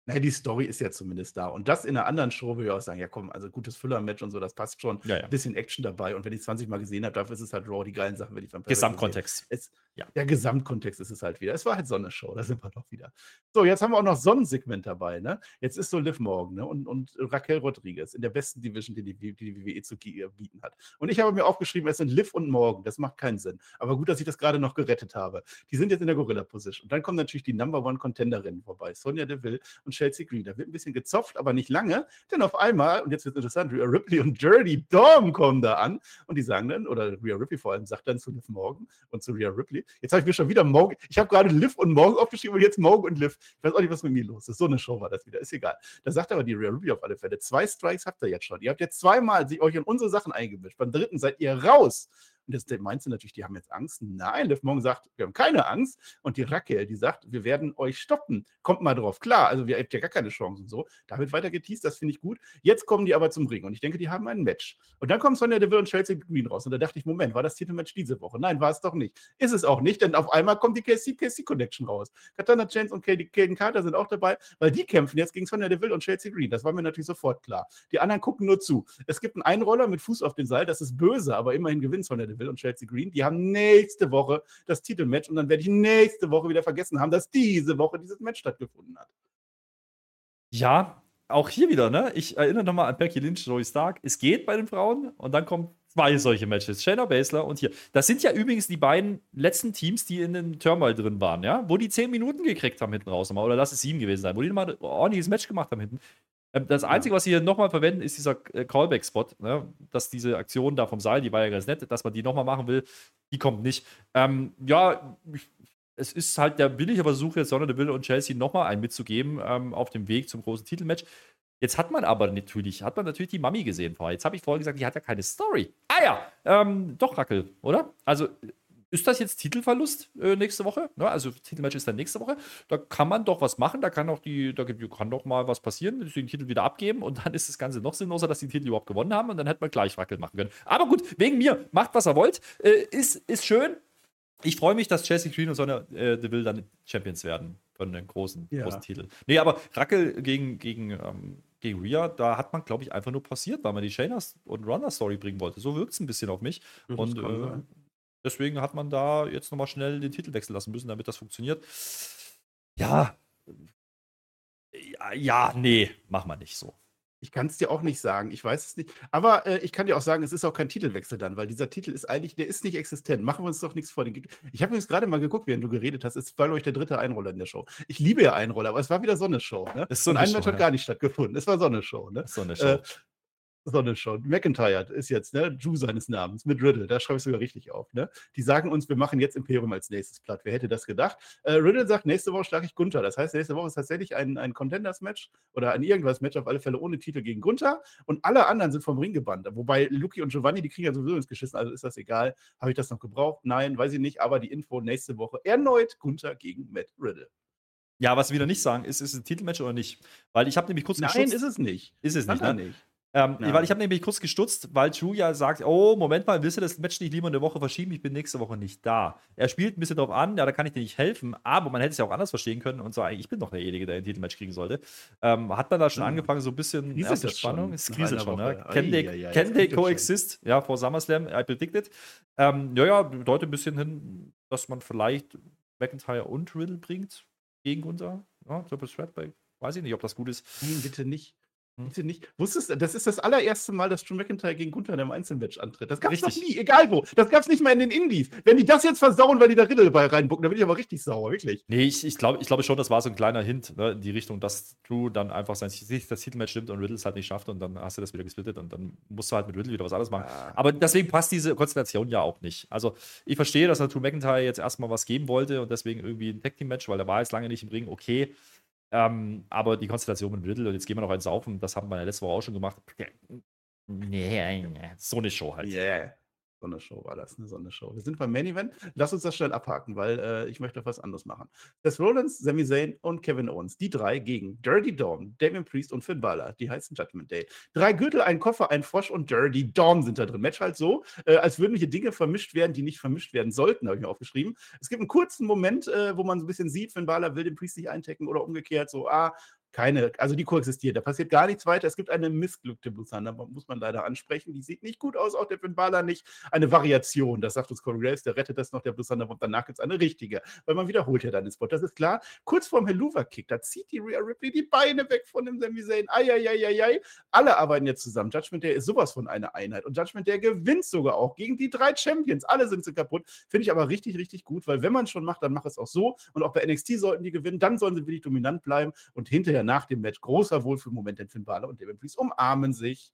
Naja, die Story ist ja zumindest da. Und das in einer anderen Show würde ich auch sagen, ja komm, also gutes Füller-Match und so, das passt schon. Ja. Ein bisschen Action dabei. Und wenn ich es 20 Mal gesehen habe, dafür ist es halt Raw, die geilen Sachen, wenn ich von Gesamtkontext. Es, ja. Der Gesamtkontext ist es halt wieder. Es war halt Sonnenshow, da sind wir doch wieder. So, jetzt haben wir auch noch Sonnensegment dabei, ne? Jetzt ist so Liv Morgan ne? und, und Raquel Rodriguez in der besten Division, die die, die, WWE zu bieten hat. Und ich habe mir aufgeschrieben, es sind Liv und Morgan. Das macht keinen Sinn. Aber gut, dass ich das gerade noch gerettet habe. Die sind jetzt in der Gorilla-Position. Und dann kommen natürlich die Number One-Contenderinnen vorbei. Sonja Deville und Chelsea Green. Da wird ein bisschen gezopft, aber nicht lange. Denn auf einmal, und jetzt wird es interessant, Rhea Ripley und Dirty Dom kommen da an und die sagen dann, oder Rhea Ripley vor allem sagt dann zu Liv Morgan und zu Rhea Ripley, jetzt habe ich mir schon wieder Morgan, ich habe gerade Liv und Morgan aufgeschrieben und jetzt Morgan und Liv. Ich weiß auch nicht, was mit mir los ist. So eine Show war das wieder, ist egal. Da sagt aber die Rhea Ripley auf alle Fälle, zwei Strikes habt ihr jetzt schon. Ihr habt jetzt zweimal sich euch in unsere Sachen eingemischt. Beim dritten seid ihr raus. Und das meinst du natürlich, die haben jetzt Angst. Nein, Liv Morgan sagt, wir haben keine Angst. Und die Raquel, die sagt, wir werden euch stoppen. Kommt mal drauf klar. Also, wir habt ja gar keine Chance und so. Da wird weiter geteased, das finde ich gut. Jetzt kommen die aber zum Ring und ich denke, die haben ein Match. Und dann kommt Sonja Deville und Chelsea Green raus. Und da dachte ich, Moment, war das Titelmatch diese Woche? Nein, war es doch nicht. Ist es auch nicht, denn auf einmal kommt die KC-KC-Connection raus. Katana Chance und Kaden Carter sind auch dabei, weil die kämpfen jetzt gegen Sonja Deville und Chelsea Green. Das war mir natürlich sofort klar. Die anderen gucken nur zu. Es gibt einen Einroller mit Fuß auf den Seil, das ist böse, aber immerhin gewinnt Sonja Deville und Chelsea Green. Die haben nächste Woche das Titelmatch und dann werde ich nächste Woche wieder vergessen haben, dass diese Woche dieses Match stattgefunden hat. Ja, auch hier wieder, ne? Ich erinnere nochmal an Becky Lynch, Joey Stark. Es geht bei den Frauen und dann kommen zwei solche Matches. Shayna Baszler und hier. Das sind ja übrigens die beiden letzten Teams, die in den Turmoil drin waren, ja? Wo die zehn Minuten gekriegt haben hinten raus nochmal. Oder lass es sieben gewesen sein. Wo die nochmal ein ordentliches Match gemacht haben hinten. Ähm, das Einzige, was sie hier nochmal verwenden, ist dieser äh, Callback-Spot, ne? dass diese Aktion da vom Seil, die war ja ganz nett, dass man die nochmal machen will, die kommt nicht. Ähm, ja, es ist halt der billige Versuch, jetzt Sonne Deville und Chelsea nochmal einen mitzugeben ähm, auf dem Weg zum großen Titelmatch. Jetzt hat man aber natürlich, hat man natürlich die Mami gesehen vorher. Jetzt habe ich vorher gesagt, die hat ja keine Story. Ah ja, ähm, doch Rackel, oder? Also ist das jetzt Titelverlust äh, nächste Woche? Ja, also Titelmatch ist dann nächste Woche. Da kann man doch was machen, da kann auch die, da kann doch mal was passieren, den Titel wieder abgeben und dann ist das Ganze noch sinnloser, dass die Titel überhaupt gewonnen haben und dann hätte man gleich Rackel machen können. Aber gut, wegen mir, macht was ihr wollt. Äh, ist, ist schön, ich freue mich, dass Chelsea Green und Sonja äh, Deville dann Champions werden von den großen, ja. großen Titel. Nee, aber Rackel gegen, gegen, ähm, gegen Rhea, da hat man, glaube ich, einfach nur passiert, weil man die Shaynas und Runner Story bringen wollte. So wirkt es ein bisschen auf mich. Das und äh, deswegen hat man da jetzt nochmal schnell den Titel wechseln lassen müssen, damit das funktioniert. Ja. Ja, nee, machen wir nicht so. Ich kann es dir auch nicht sagen. Ich weiß es nicht. Aber äh, ich kann dir auch sagen, es ist auch kein Titelwechsel dann, weil dieser Titel ist eigentlich, der ist nicht existent. Machen wir uns doch nichts vor. Ich habe übrigens gerade mal geguckt, während du geredet hast. Es war, glaube ich, der dritte Einroller in der Show. Ich liebe ja Einroller, aber es war wieder Sonne-Show. Ne? So Und ein Match hat ja. gar nicht stattgefunden. Es war Sonne-Show. Ne? Sonne-Show. Äh, Sonne schon. McIntyre ist jetzt, ne, Drew seines Namens, mit Riddle, da schreibe ich sogar richtig auf, ne? Die sagen uns, wir machen jetzt Imperium als nächstes platt. Wer hätte das gedacht? Äh, Riddle sagt, nächste Woche schlage ich Gunther. Das heißt, nächste Woche ist tatsächlich ein, ein Contenders-Match oder ein irgendwas-Match, auf alle Fälle ohne Titel gegen Gunther. Und alle anderen sind vom Ring gebannt. Wobei Luki und Giovanni, die kriegen ja sowieso ins Geschissen, also ist das egal. Habe ich das noch gebraucht? Nein, weiß ich nicht, aber die Info nächste Woche erneut Gunther gegen Matt Riddle. Ja, was wir wieder nicht sagen, ist, ist es ein Titelmatch oder nicht? Weil ich habe nämlich kurz Nein, geschutzt. ist es nicht. Ist es nicht, ne? nicht. Ähm, ja. Weil ich habe nämlich kurz gestutzt, weil Julia sagt, oh, Moment mal, willst du das Match nicht lieber eine Woche verschieben? Ich bin nächste Woche nicht da. Er spielt ein bisschen drauf an, ja, da kann ich dir nicht helfen, aber man hätte es ja auch anders verstehen können und sagen, ich bin doch derjenige, der ein Titelmatch kriegen sollte. Ähm, hat man da schon mhm. angefangen, so ein bisschen erste Spannung? Es kriselt schon, ne? Can they, ja, can they coexist? Ja, vor SummerSlam, I predicted. Ähm, ja, ja, deutet ein bisschen hin, dass man vielleicht McIntyre und Riddle bringt gegen unser ja, Triple Threat Weiß ich nicht, ob das gut ist. Nein, bitte nicht. Bitte nicht. Wusstest das ist das allererste Mal, dass Drew McIntyre gegen Gunther in einem Einzelmatch antritt. Das gab es noch nie, egal wo. Das gab es nicht mal in den Indies. Wenn die das jetzt versauen, weil die da Riddle bei reinbucken, dann bin ich aber richtig sauer, wirklich. Nee, ich, ich glaube ich glaub schon, das war so ein kleiner Hint ne, in die Richtung, dass Drew dann einfach sein sich das Titelmatch stimmt und Riddle es halt nicht schafft und dann hast du das wieder gesplittet und dann musst du halt mit Riddle wieder was anderes machen. Ja. Aber deswegen passt diese Konstellation ja auch nicht. Also ich verstehe, dass Drew McIntyre jetzt erstmal was geben wollte und deswegen irgendwie ein Tag-Team-Match, weil er war jetzt lange nicht im Ring, okay. Ähm, aber die Konstellation mit Riddle, und jetzt gehen wir noch eins saufen, das haben wir ja letzte Woche auch schon gemacht. Nee, nee, so eine Show halt. Yeah. Sonne-Show war das, eine Sonne-Show. Wir sind beim Main Event. Lass uns das schnell abhaken, weil äh, ich möchte was anderes machen. Seth Rollins, Sami Zayn und Kevin Owens. Die drei gegen Dirty Dom, Damien Priest und Finn Balor. Die heißen Judgment Day. Drei Gürtel, ein Koffer, ein Frosch und Dirty Dom sind da drin. Match halt so, äh, als würden hier Dinge vermischt werden, die nicht vermischt werden sollten, habe ich mir aufgeschrieben. Es gibt einen kurzen Moment, äh, wo man so ein bisschen sieht, Finn Balor will den Priest nicht eintecken oder umgekehrt, so, ah, keine, also die koexistiert. Da passiert gar nichts weiter. Es gibt eine missglückte Busander, muss man leider ansprechen. Die sieht nicht gut aus, auch der Finn Balor nicht. Eine Variation, das sagt uns Corey Graves, der rettet das noch, der und danach gibt es eine richtige, weil man wiederholt ja dann den Spot. Das ist klar. Kurz vorm Helluva-Kick, da zieht die Rhea Ripley die Beine weg von dem Sami Zayn. Eieieiei. Alle arbeiten jetzt zusammen. Judgment Day ist sowas von einer Einheit. Und Judgment Day gewinnt sogar auch gegen die drei Champions. Alle sind so kaputt. Finde ich aber richtig, richtig gut, weil wenn man schon macht, dann macht es auch so. Und auch bei NXT sollten die gewinnen. Dann sollen sie wirklich dominant bleiben und hinterher nach dem Match großer Wohlfühlmoment, denn Finn Balor und Damon Priest umarmen sich.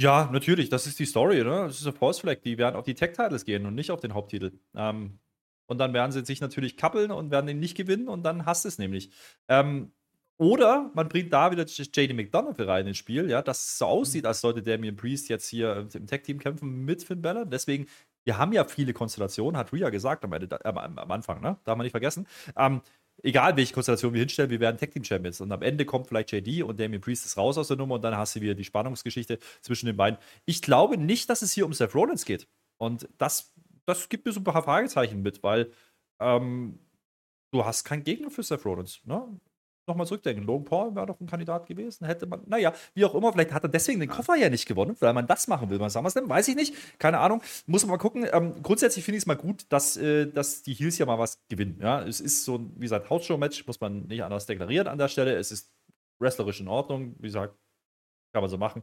Ja, natürlich, das ist die Story, ne? Das ist ein Force Flag, die werden auf die Tech-Titles gehen und nicht auf den Haupttitel. Ähm, und dann werden sie sich natürlich kappeln und werden ihn nicht gewinnen und dann hasst es nämlich. Ähm, Oder man bringt da wieder JD McDonough rein ins Spiel, ja, dass es so aussieht, als sollte Damien Priest jetzt hier im Tag-Team kämpfen mit Finn Balor. Deswegen, wir haben ja viele Konstellationen, hat Rhea gesagt am, Ende, äh, am Anfang, ne? Darf man nicht vergessen. Ähm, egal welche Konstellation wir hinstellen, wir werden Tag Team Champions. Und am Ende kommt vielleicht JD und Damien Priest ist raus aus der Nummer und dann hast du wieder die Spannungsgeschichte zwischen den beiden. Ich glaube nicht, dass es hier um Seth Rollins geht. Und das, das gibt mir so ein paar Fragezeichen mit, weil ähm, du hast keinen Gegner für Seth Rollins. Ne? Nochmal zurückdenken. Logan Paul wäre doch ein Kandidat gewesen. Hätte man, naja, wie auch immer, vielleicht hat er deswegen den Koffer ja nicht gewonnen, weil man das machen will beim SummerSlam. Weiß ich nicht. Keine Ahnung. Muss man mal gucken. Ähm, grundsätzlich finde ich es mal gut, dass, äh, dass die Heels ja mal was gewinnen. Ja, es ist so ein, wie gesagt, Hausshow-Match, muss man nicht anders deklarieren an der Stelle. Es ist wrestlerisch in Ordnung. Wie gesagt, kann man so machen.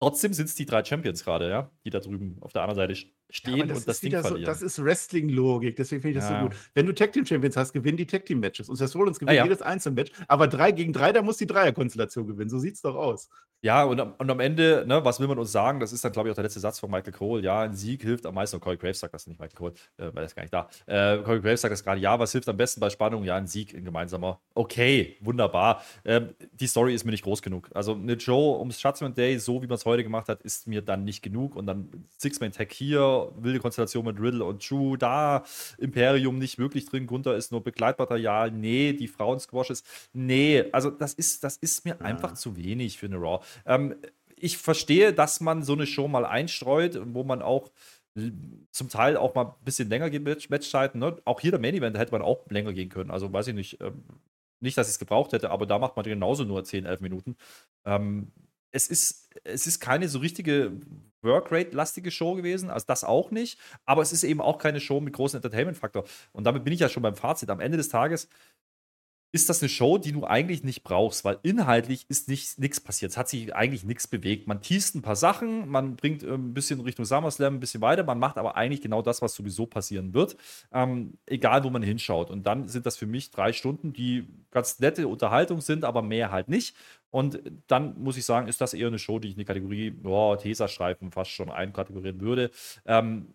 Trotzdem sind es die drei Champions gerade, ja, die da drüben auf der anderen Seite stehen ja, das und das Ding verlieren. So, das ist Wrestling-Logik, deswegen finde ich das ja. so gut. Wenn du Tag Team Champions hast, gewinnen die Tag Team Matches. Und Seth Rollins gewinnt ja, jedes Einzelmatch, aber drei gegen drei, da muss die Dreierkonstellation gewinnen. So sieht es doch aus. Ja, und, und am Ende, ne, was will man uns sagen? Das ist dann, glaube ich, auch der letzte Satz von Michael Cole. Ja, ein Sieg hilft am meisten. Und Corey Graves sagt das nicht, Michael Cole, äh, weil er ist gar nicht da. Äh, Corey Graves sagt das gerade. Ja, was hilft am besten bei Spannung? Ja, ein Sieg, ein gemeinsamer. Okay, wunderbar. Ähm, die Story ist mir nicht groß genug. Also eine Joe ums Judgment Day, so wie man es heute gemacht hat, ist mir dann nicht genug. Und dann Six-Man-Tag hier, wilde Konstellation mit Riddle und Drew, da Imperium nicht wirklich drin. Gunther ist nur Begleitmaterial. Nee, die Frauen-Squash ist. Nee, also das ist, das ist mir ja. einfach zu wenig für eine Raw. Ähm, ich verstehe, dass man so eine Show mal einstreut, wo man auch zum Teil auch mal ein bisschen länger geht mit Matchzeiten. Ne? Auch hier der Main Event hätte man auch länger gehen können. Also weiß ich nicht, ähm, nicht, dass ich es gebraucht hätte, aber da macht man genauso nur 10, 11 Minuten. Ähm, es, ist, es ist keine so richtige Workrate-lastige Show gewesen, also das auch nicht, aber es ist eben auch keine Show mit großem Entertainment-Faktor. Und damit bin ich ja schon beim Fazit. Am Ende des Tages ist das eine Show, die du eigentlich nicht brauchst, weil inhaltlich ist nichts passiert. Es hat sich eigentlich nichts bewegt. Man teast ein paar Sachen, man bringt äh, ein bisschen Richtung SummerSlam ein bisschen weiter, man macht aber eigentlich genau das, was sowieso passieren wird, ähm, egal wo man hinschaut. Und dann sind das für mich drei Stunden, die ganz nette Unterhaltung sind, aber mehr halt nicht. Und dann muss ich sagen, ist das eher eine Show, die ich in die Kategorie oh, Tesa-Streifen fast schon einkategorieren würde. Ähm,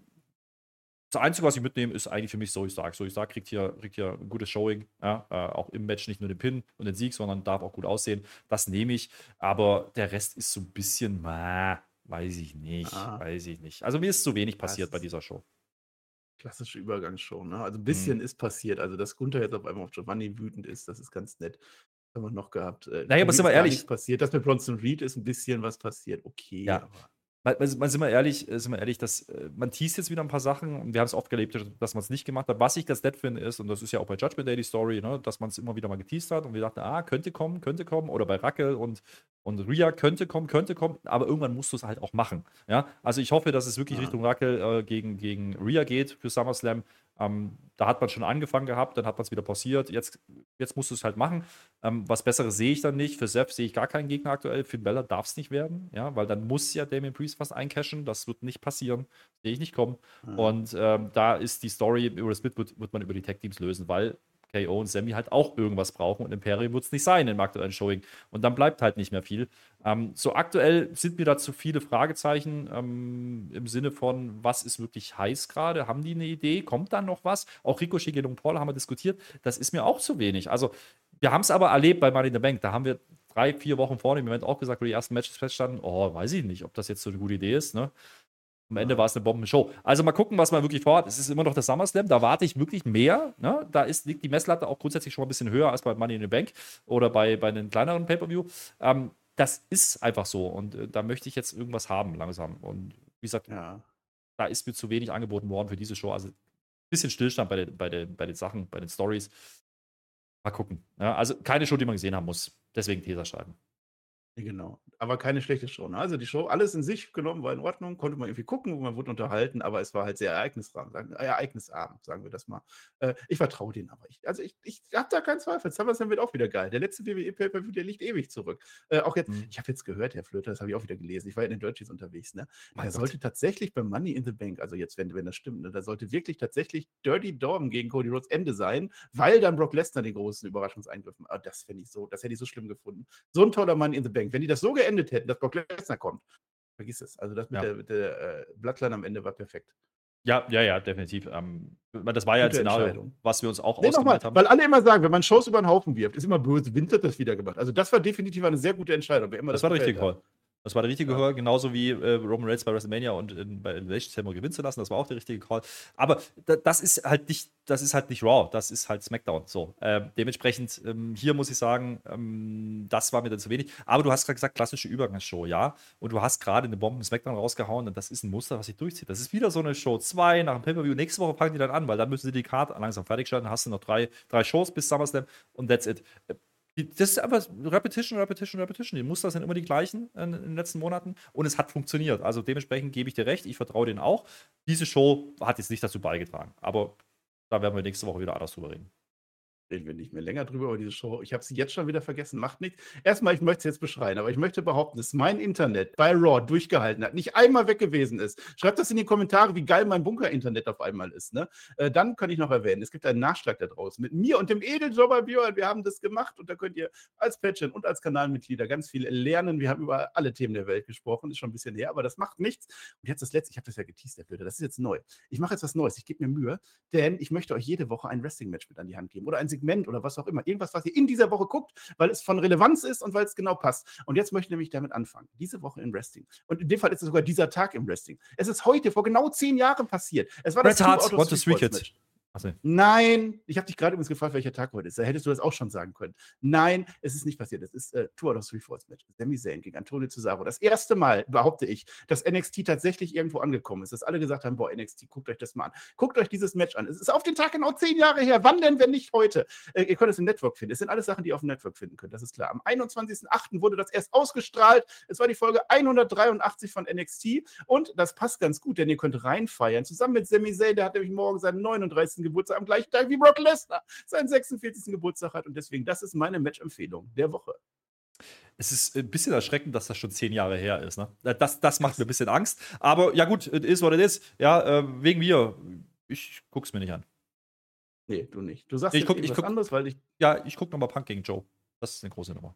das Einzige, was ich mitnehme, ist eigentlich für mich so ich sage. So ich sage, kriegt hier, kriegt hier ein gutes Showing. Ja? Äh, auch im Match nicht nur den Pin und den Sieg, sondern darf auch gut aussehen. Das nehme ich. Aber der Rest ist so ein bisschen, ma, weiß ich nicht. Ah. Weiß ich nicht. Also mir ist zu wenig passiert bei dieser Show. Klassische Übergangsshow, ne? Also ein bisschen hm. ist passiert. Also, dass Gunther jetzt auf einmal auf Giovanni wütend ist, das ist ganz nett. Haben wir noch gehabt. Äh, naja, aber sind wir ehrlich. Passiert. Das mit Bronson Reed ist ein bisschen was passiert. Okay. Ja. Aber mal, mal, sind wir ehrlich, äh, sind wir ehrlich, dass äh, man teast jetzt wieder ein paar Sachen und wir haben es oft gelebt, dass man es nicht gemacht hat. Was ich ganz nett finde, ist, und das ist ja auch bei Judgment Day die Story, ne, dass man es immer wieder mal geteased hat und wir dachten, ah, könnte kommen, könnte kommen, oder bei Rackel und, und Ria könnte kommen, könnte kommen, aber irgendwann musst du es halt auch machen. Ja? Also ich hoffe, dass es wirklich ja. Richtung Rackel äh, gegen, gegen Ria geht für SummerSlam. Ähm, da hat man schon angefangen gehabt, dann hat man es wieder pausiert. Jetzt, jetzt musst du es halt machen. Ähm, was Besseres sehe ich dann nicht. Für Seth sehe ich gar keinen Gegner aktuell. Finn Bella darf es nicht werden, ja, weil dann muss ja Damien Priest fast eincashen. Das wird nicht passieren. Sehe ich nicht kommen. Mhm. Und ähm, da ist die Story über das Split wird, wird man über die Tech-Teams lösen, weil KO und Sammy halt auch irgendwas brauchen und Imperium wird es nicht sein im aktuellen Showing. Und dann bleibt halt nicht mehr viel. Ähm, so aktuell sind mir da zu viele Fragezeichen ähm, im Sinne von, was ist wirklich heiß gerade? Haben die eine Idee? Kommt dann noch was? Auch Ricochet gegen Paul haben wir diskutiert. Das ist mir auch zu wenig. Also, wir haben es aber erlebt bei Money in the Bank. Da haben wir drei, vier Wochen vor dem Event auch gesagt, wo die ersten Matches feststanden, oh, weiß ich nicht, ob das jetzt so eine gute Idee ist. Ne? Am Ende war es eine Bombenshow. Also mal gucken, was man wirklich vorhat. Es ist immer noch der SummerSlam, da warte ich wirklich mehr. Ne? Da ist, liegt die Messlatte auch grundsätzlich schon mal ein bisschen höher als bei Money in the Bank oder bei, bei einem kleineren Pay-Per-View. Ähm, das ist einfach so und äh, da möchte ich jetzt irgendwas haben langsam. Und wie gesagt, ja. da ist mir zu wenig angeboten worden für diese Show. Also ein bisschen Stillstand bei den, bei den, bei den Sachen, bei den Stories. Mal gucken. Ja, also keine Show, die man gesehen haben muss. Deswegen Teser schreiben. Genau, aber keine schlechte Show, ne? Also, die Show alles in sich genommen war in Ordnung, konnte man irgendwie gucken, man wurde unterhalten, aber es war halt sehr ereignisarm sagen ereignisarm, sagen wir das mal. Äh, ich vertraue denen aber. Ich also, ich ich habe da keinen Zweifel. SummerSlam wird auch wieder geil. Der letzte WWE Pay-per-View, der liegt ewig zurück. Äh, auch jetzt Mhm. ich habe jetzt gehört, Herr Flöter, das habe ich auch wieder gelesen. Ich war ja in den Dirties unterwegs, ne? Gott. sollte tatsächlich beim Money in the Bank, also jetzt, wenn wenn das stimmt, ne, da sollte wirklich tatsächlich Dirty Dom gegen Cody Rhodes Ende sein, weil dann Brock Lesnar den großen Überraschungseingriff ah, das fände ich so das hätte ich so schlimm gefunden. So ein toller Money in the Bank. Wenn die das so geendet hätten, dass Brock Lesnar kommt, vergiss es. Also das mit ja. der, mit der äh, Bloodline am Ende war perfekt. Ja, ja, ja, definitiv. Ähm, das war ja ein Szenario, was wir uns auch Nee, ausgemalt haben. weil alle immer sagen, wenn man Shows über den Haufen wirft, ist immer böse. Winter hat das wieder gemacht. Also das war definitiv eine sehr gute Entscheidung. Wer immer Das war der gefällt richtige hat. Call. Das war der richtige Call, genauso wie äh, Roman Reigns bei WrestleMania und in, bei Elimination Chamber gewinnen zu lassen. Das war auch der richtige Call. Aber da, das ist halt nicht, das ist halt nicht Raw, das ist halt SmackDown. So, ähm, dementsprechend ähm, hier muss ich sagen, ähm, das war mir dann zu wenig. Aber du hast gerade gesagt, klassische Übergangsshow, ja. Und du hast gerade eine Bombe SmackDown rausgehauen und das ist ein Muster, was sich durchzieht. Das ist wieder so eine Show 2 nach dem Pay-per-View. Nächste Woche fangen die dann an, weil dann müssen sie die Karte langsam fertigstellen. Dann hast du noch drei, drei Shows bis SummerSlam und that's it. Das ist einfach Repetition, Repetition, Repetition. Die Muster sind immer die gleichen in, in den letzten Monaten und es hat funktioniert. Also dementsprechend gebe ich dir recht, ich vertraue denen auch. Diese Show hat jetzt nicht dazu beigetragen, aber da werden wir nächste Woche wieder anders drüber reden. Reden wir nicht mehr länger drüber über diese Show. Ich habe sie jetzt schon wieder vergessen. Macht nichts. Erstmal, ich möchte es jetzt beschreien, aber ich möchte behaupten, dass mein Internet bei Raw durchgehalten hat, nicht einmal weg gewesen ist. Schreibt das in die Kommentare, wie geil mein Bunker-Internet auf einmal ist. Ne? Äh, dann kann ich noch erwähnen, es gibt einen Nachschlag da draußen mit mir und dem Edeljobber Björn. Wir haben das gemacht und da könnt ihr als Patron und als Kanalmitglieder ganz viel lernen. Wir haben über alle Themen der Welt gesprochen. Ist schon ein bisschen her, aber das macht nichts. Und jetzt das letzte, ich habe das ja geteased, der Blöde. Das ist jetzt neu. Ich mache jetzt was Neues. Ich gebe mir Mühe, denn ich möchte euch jede Woche ein Wrestling-Match mit an die Hand geben oder ein Segment oder was auch immer. Irgendwas, was ihr in dieser Woche guckt, weil es von Relevanz ist und weil es genau passt. Und jetzt möchte ich nämlich damit anfangen. Diese Woche im Wrestling. Und in dem Fall ist es sogar dieser Tag im Wrestling. Es ist heute vor genau zehn Jahren passiert. Es war das Bret Hart, Two Out of Achso. Nein, ich habe dich gerade übrigens gefragt, welcher Tag heute ist. Da hättest du das auch schon sagen können. Nein, es ist nicht passiert. Es ist äh, Two out of Three Falls Match. Sami Zayn gegen Antonio Cesaro. Das erste Mal, behaupte ich, dass NXT tatsächlich irgendwo angekommen ist. Dass alle gesagt haben, boah, NXT, guckt euch das mal an. Guckt euch dieses Match an. Es ist auf den Tag genau zehn Jahre her. Wann denn, wenn nicht heute? Äh, ihr könnt es im Network finden. Es sind alles Sachen, die ihr auf dem Network finden könnt. Das ist klar. Am 21.08. wurde das erst ausgestrahlt. Es war die Folge 183 von NXT. Und das passt ganz gut, denn ihr könnt reinfeiern. Zusammen mit Sami Zayn, der hat nämlich morgen seinen 39. Geburtstag am gleichen Tag wie Brock Lesnar seinen 46. Geburtstag hat. Und deswegen, das ist meine Match-Empfehlung der Woche. Es ist ein bisschen erschreckend, dass das schon zehn Jahre her ist. Ne? Das, das macht mir ein bisschen Angst. Aber ja, gut, it is what it is. Ja, äh, wegen mir. Ich guck's mir nicht an. Nee, du nicht. Du sagst Ich guck- ich guck- anderes, weil ich. Ja, ich gucke nochmal Punk gegen Joe. Das ist eine große Nummer.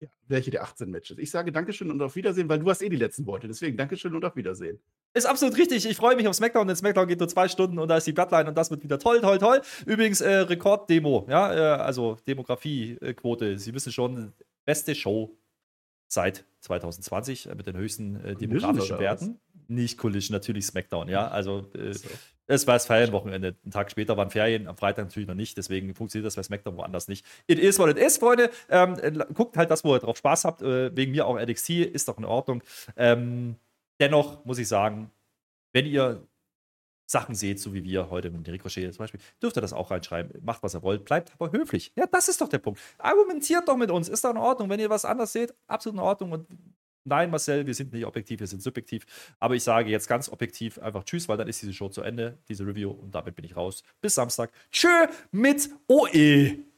Ja, welche der 18 Matches? Ich sage Dankeschön und auf Wiedersehen, weil du hast eh die letzten Worte. Deswegen Dankeschön und auf Wiedersehen. Ist absolut richtig. Ich freue mich auf SmackDown, denn SmackDown geht nur zwei Stunden und da ist die Bloodline und das wird wieder toll, toll, toll. Übrigens, äh, Rekorddemo, ja, äh, also Demografiequote. Sie wissen schon, beste Show seit 2020 äh, mit den höchsten äh, demografischen? Werten. Nicht Collision, natürlich SmackDown, ja. Also, äh, So. es war das Ferienwochenende. Einen Tag später waren Ferien, am Freitag natürlich noch nicht. Deswegen funktioniert das bei SmackDown woanders nicht. It is what it is, Freunde. Ähm, äh, guckt halt das, wo ihr drauf Spaß habt. Äh, wegen mir auch NXT, ist doch in Ordnung. Ähm, dennoch muss ich sagen, wenn ihr Sachen seht, so wie wir heute mit Ricochet zum Beispiel, dürft ihr das auch reinschreiben. Macht, was ihr wollt, bleibt aber höflich. Ja, das ist doch der Punkt. Argumentiert doch mit uns, ist doch in Ordnung. Wenn ihr was anders seht, absolut in Ordnung. Und nein, Marcel, wir sind nicht objektiv, wir sind subjektiv. Aber ich sage jetzt ganz objektiv einfach Tschüss, weil dann ist diese Show zu Ende, diese Review. Und damit bin ich raus. Bis Samstag. Tschö mit OE.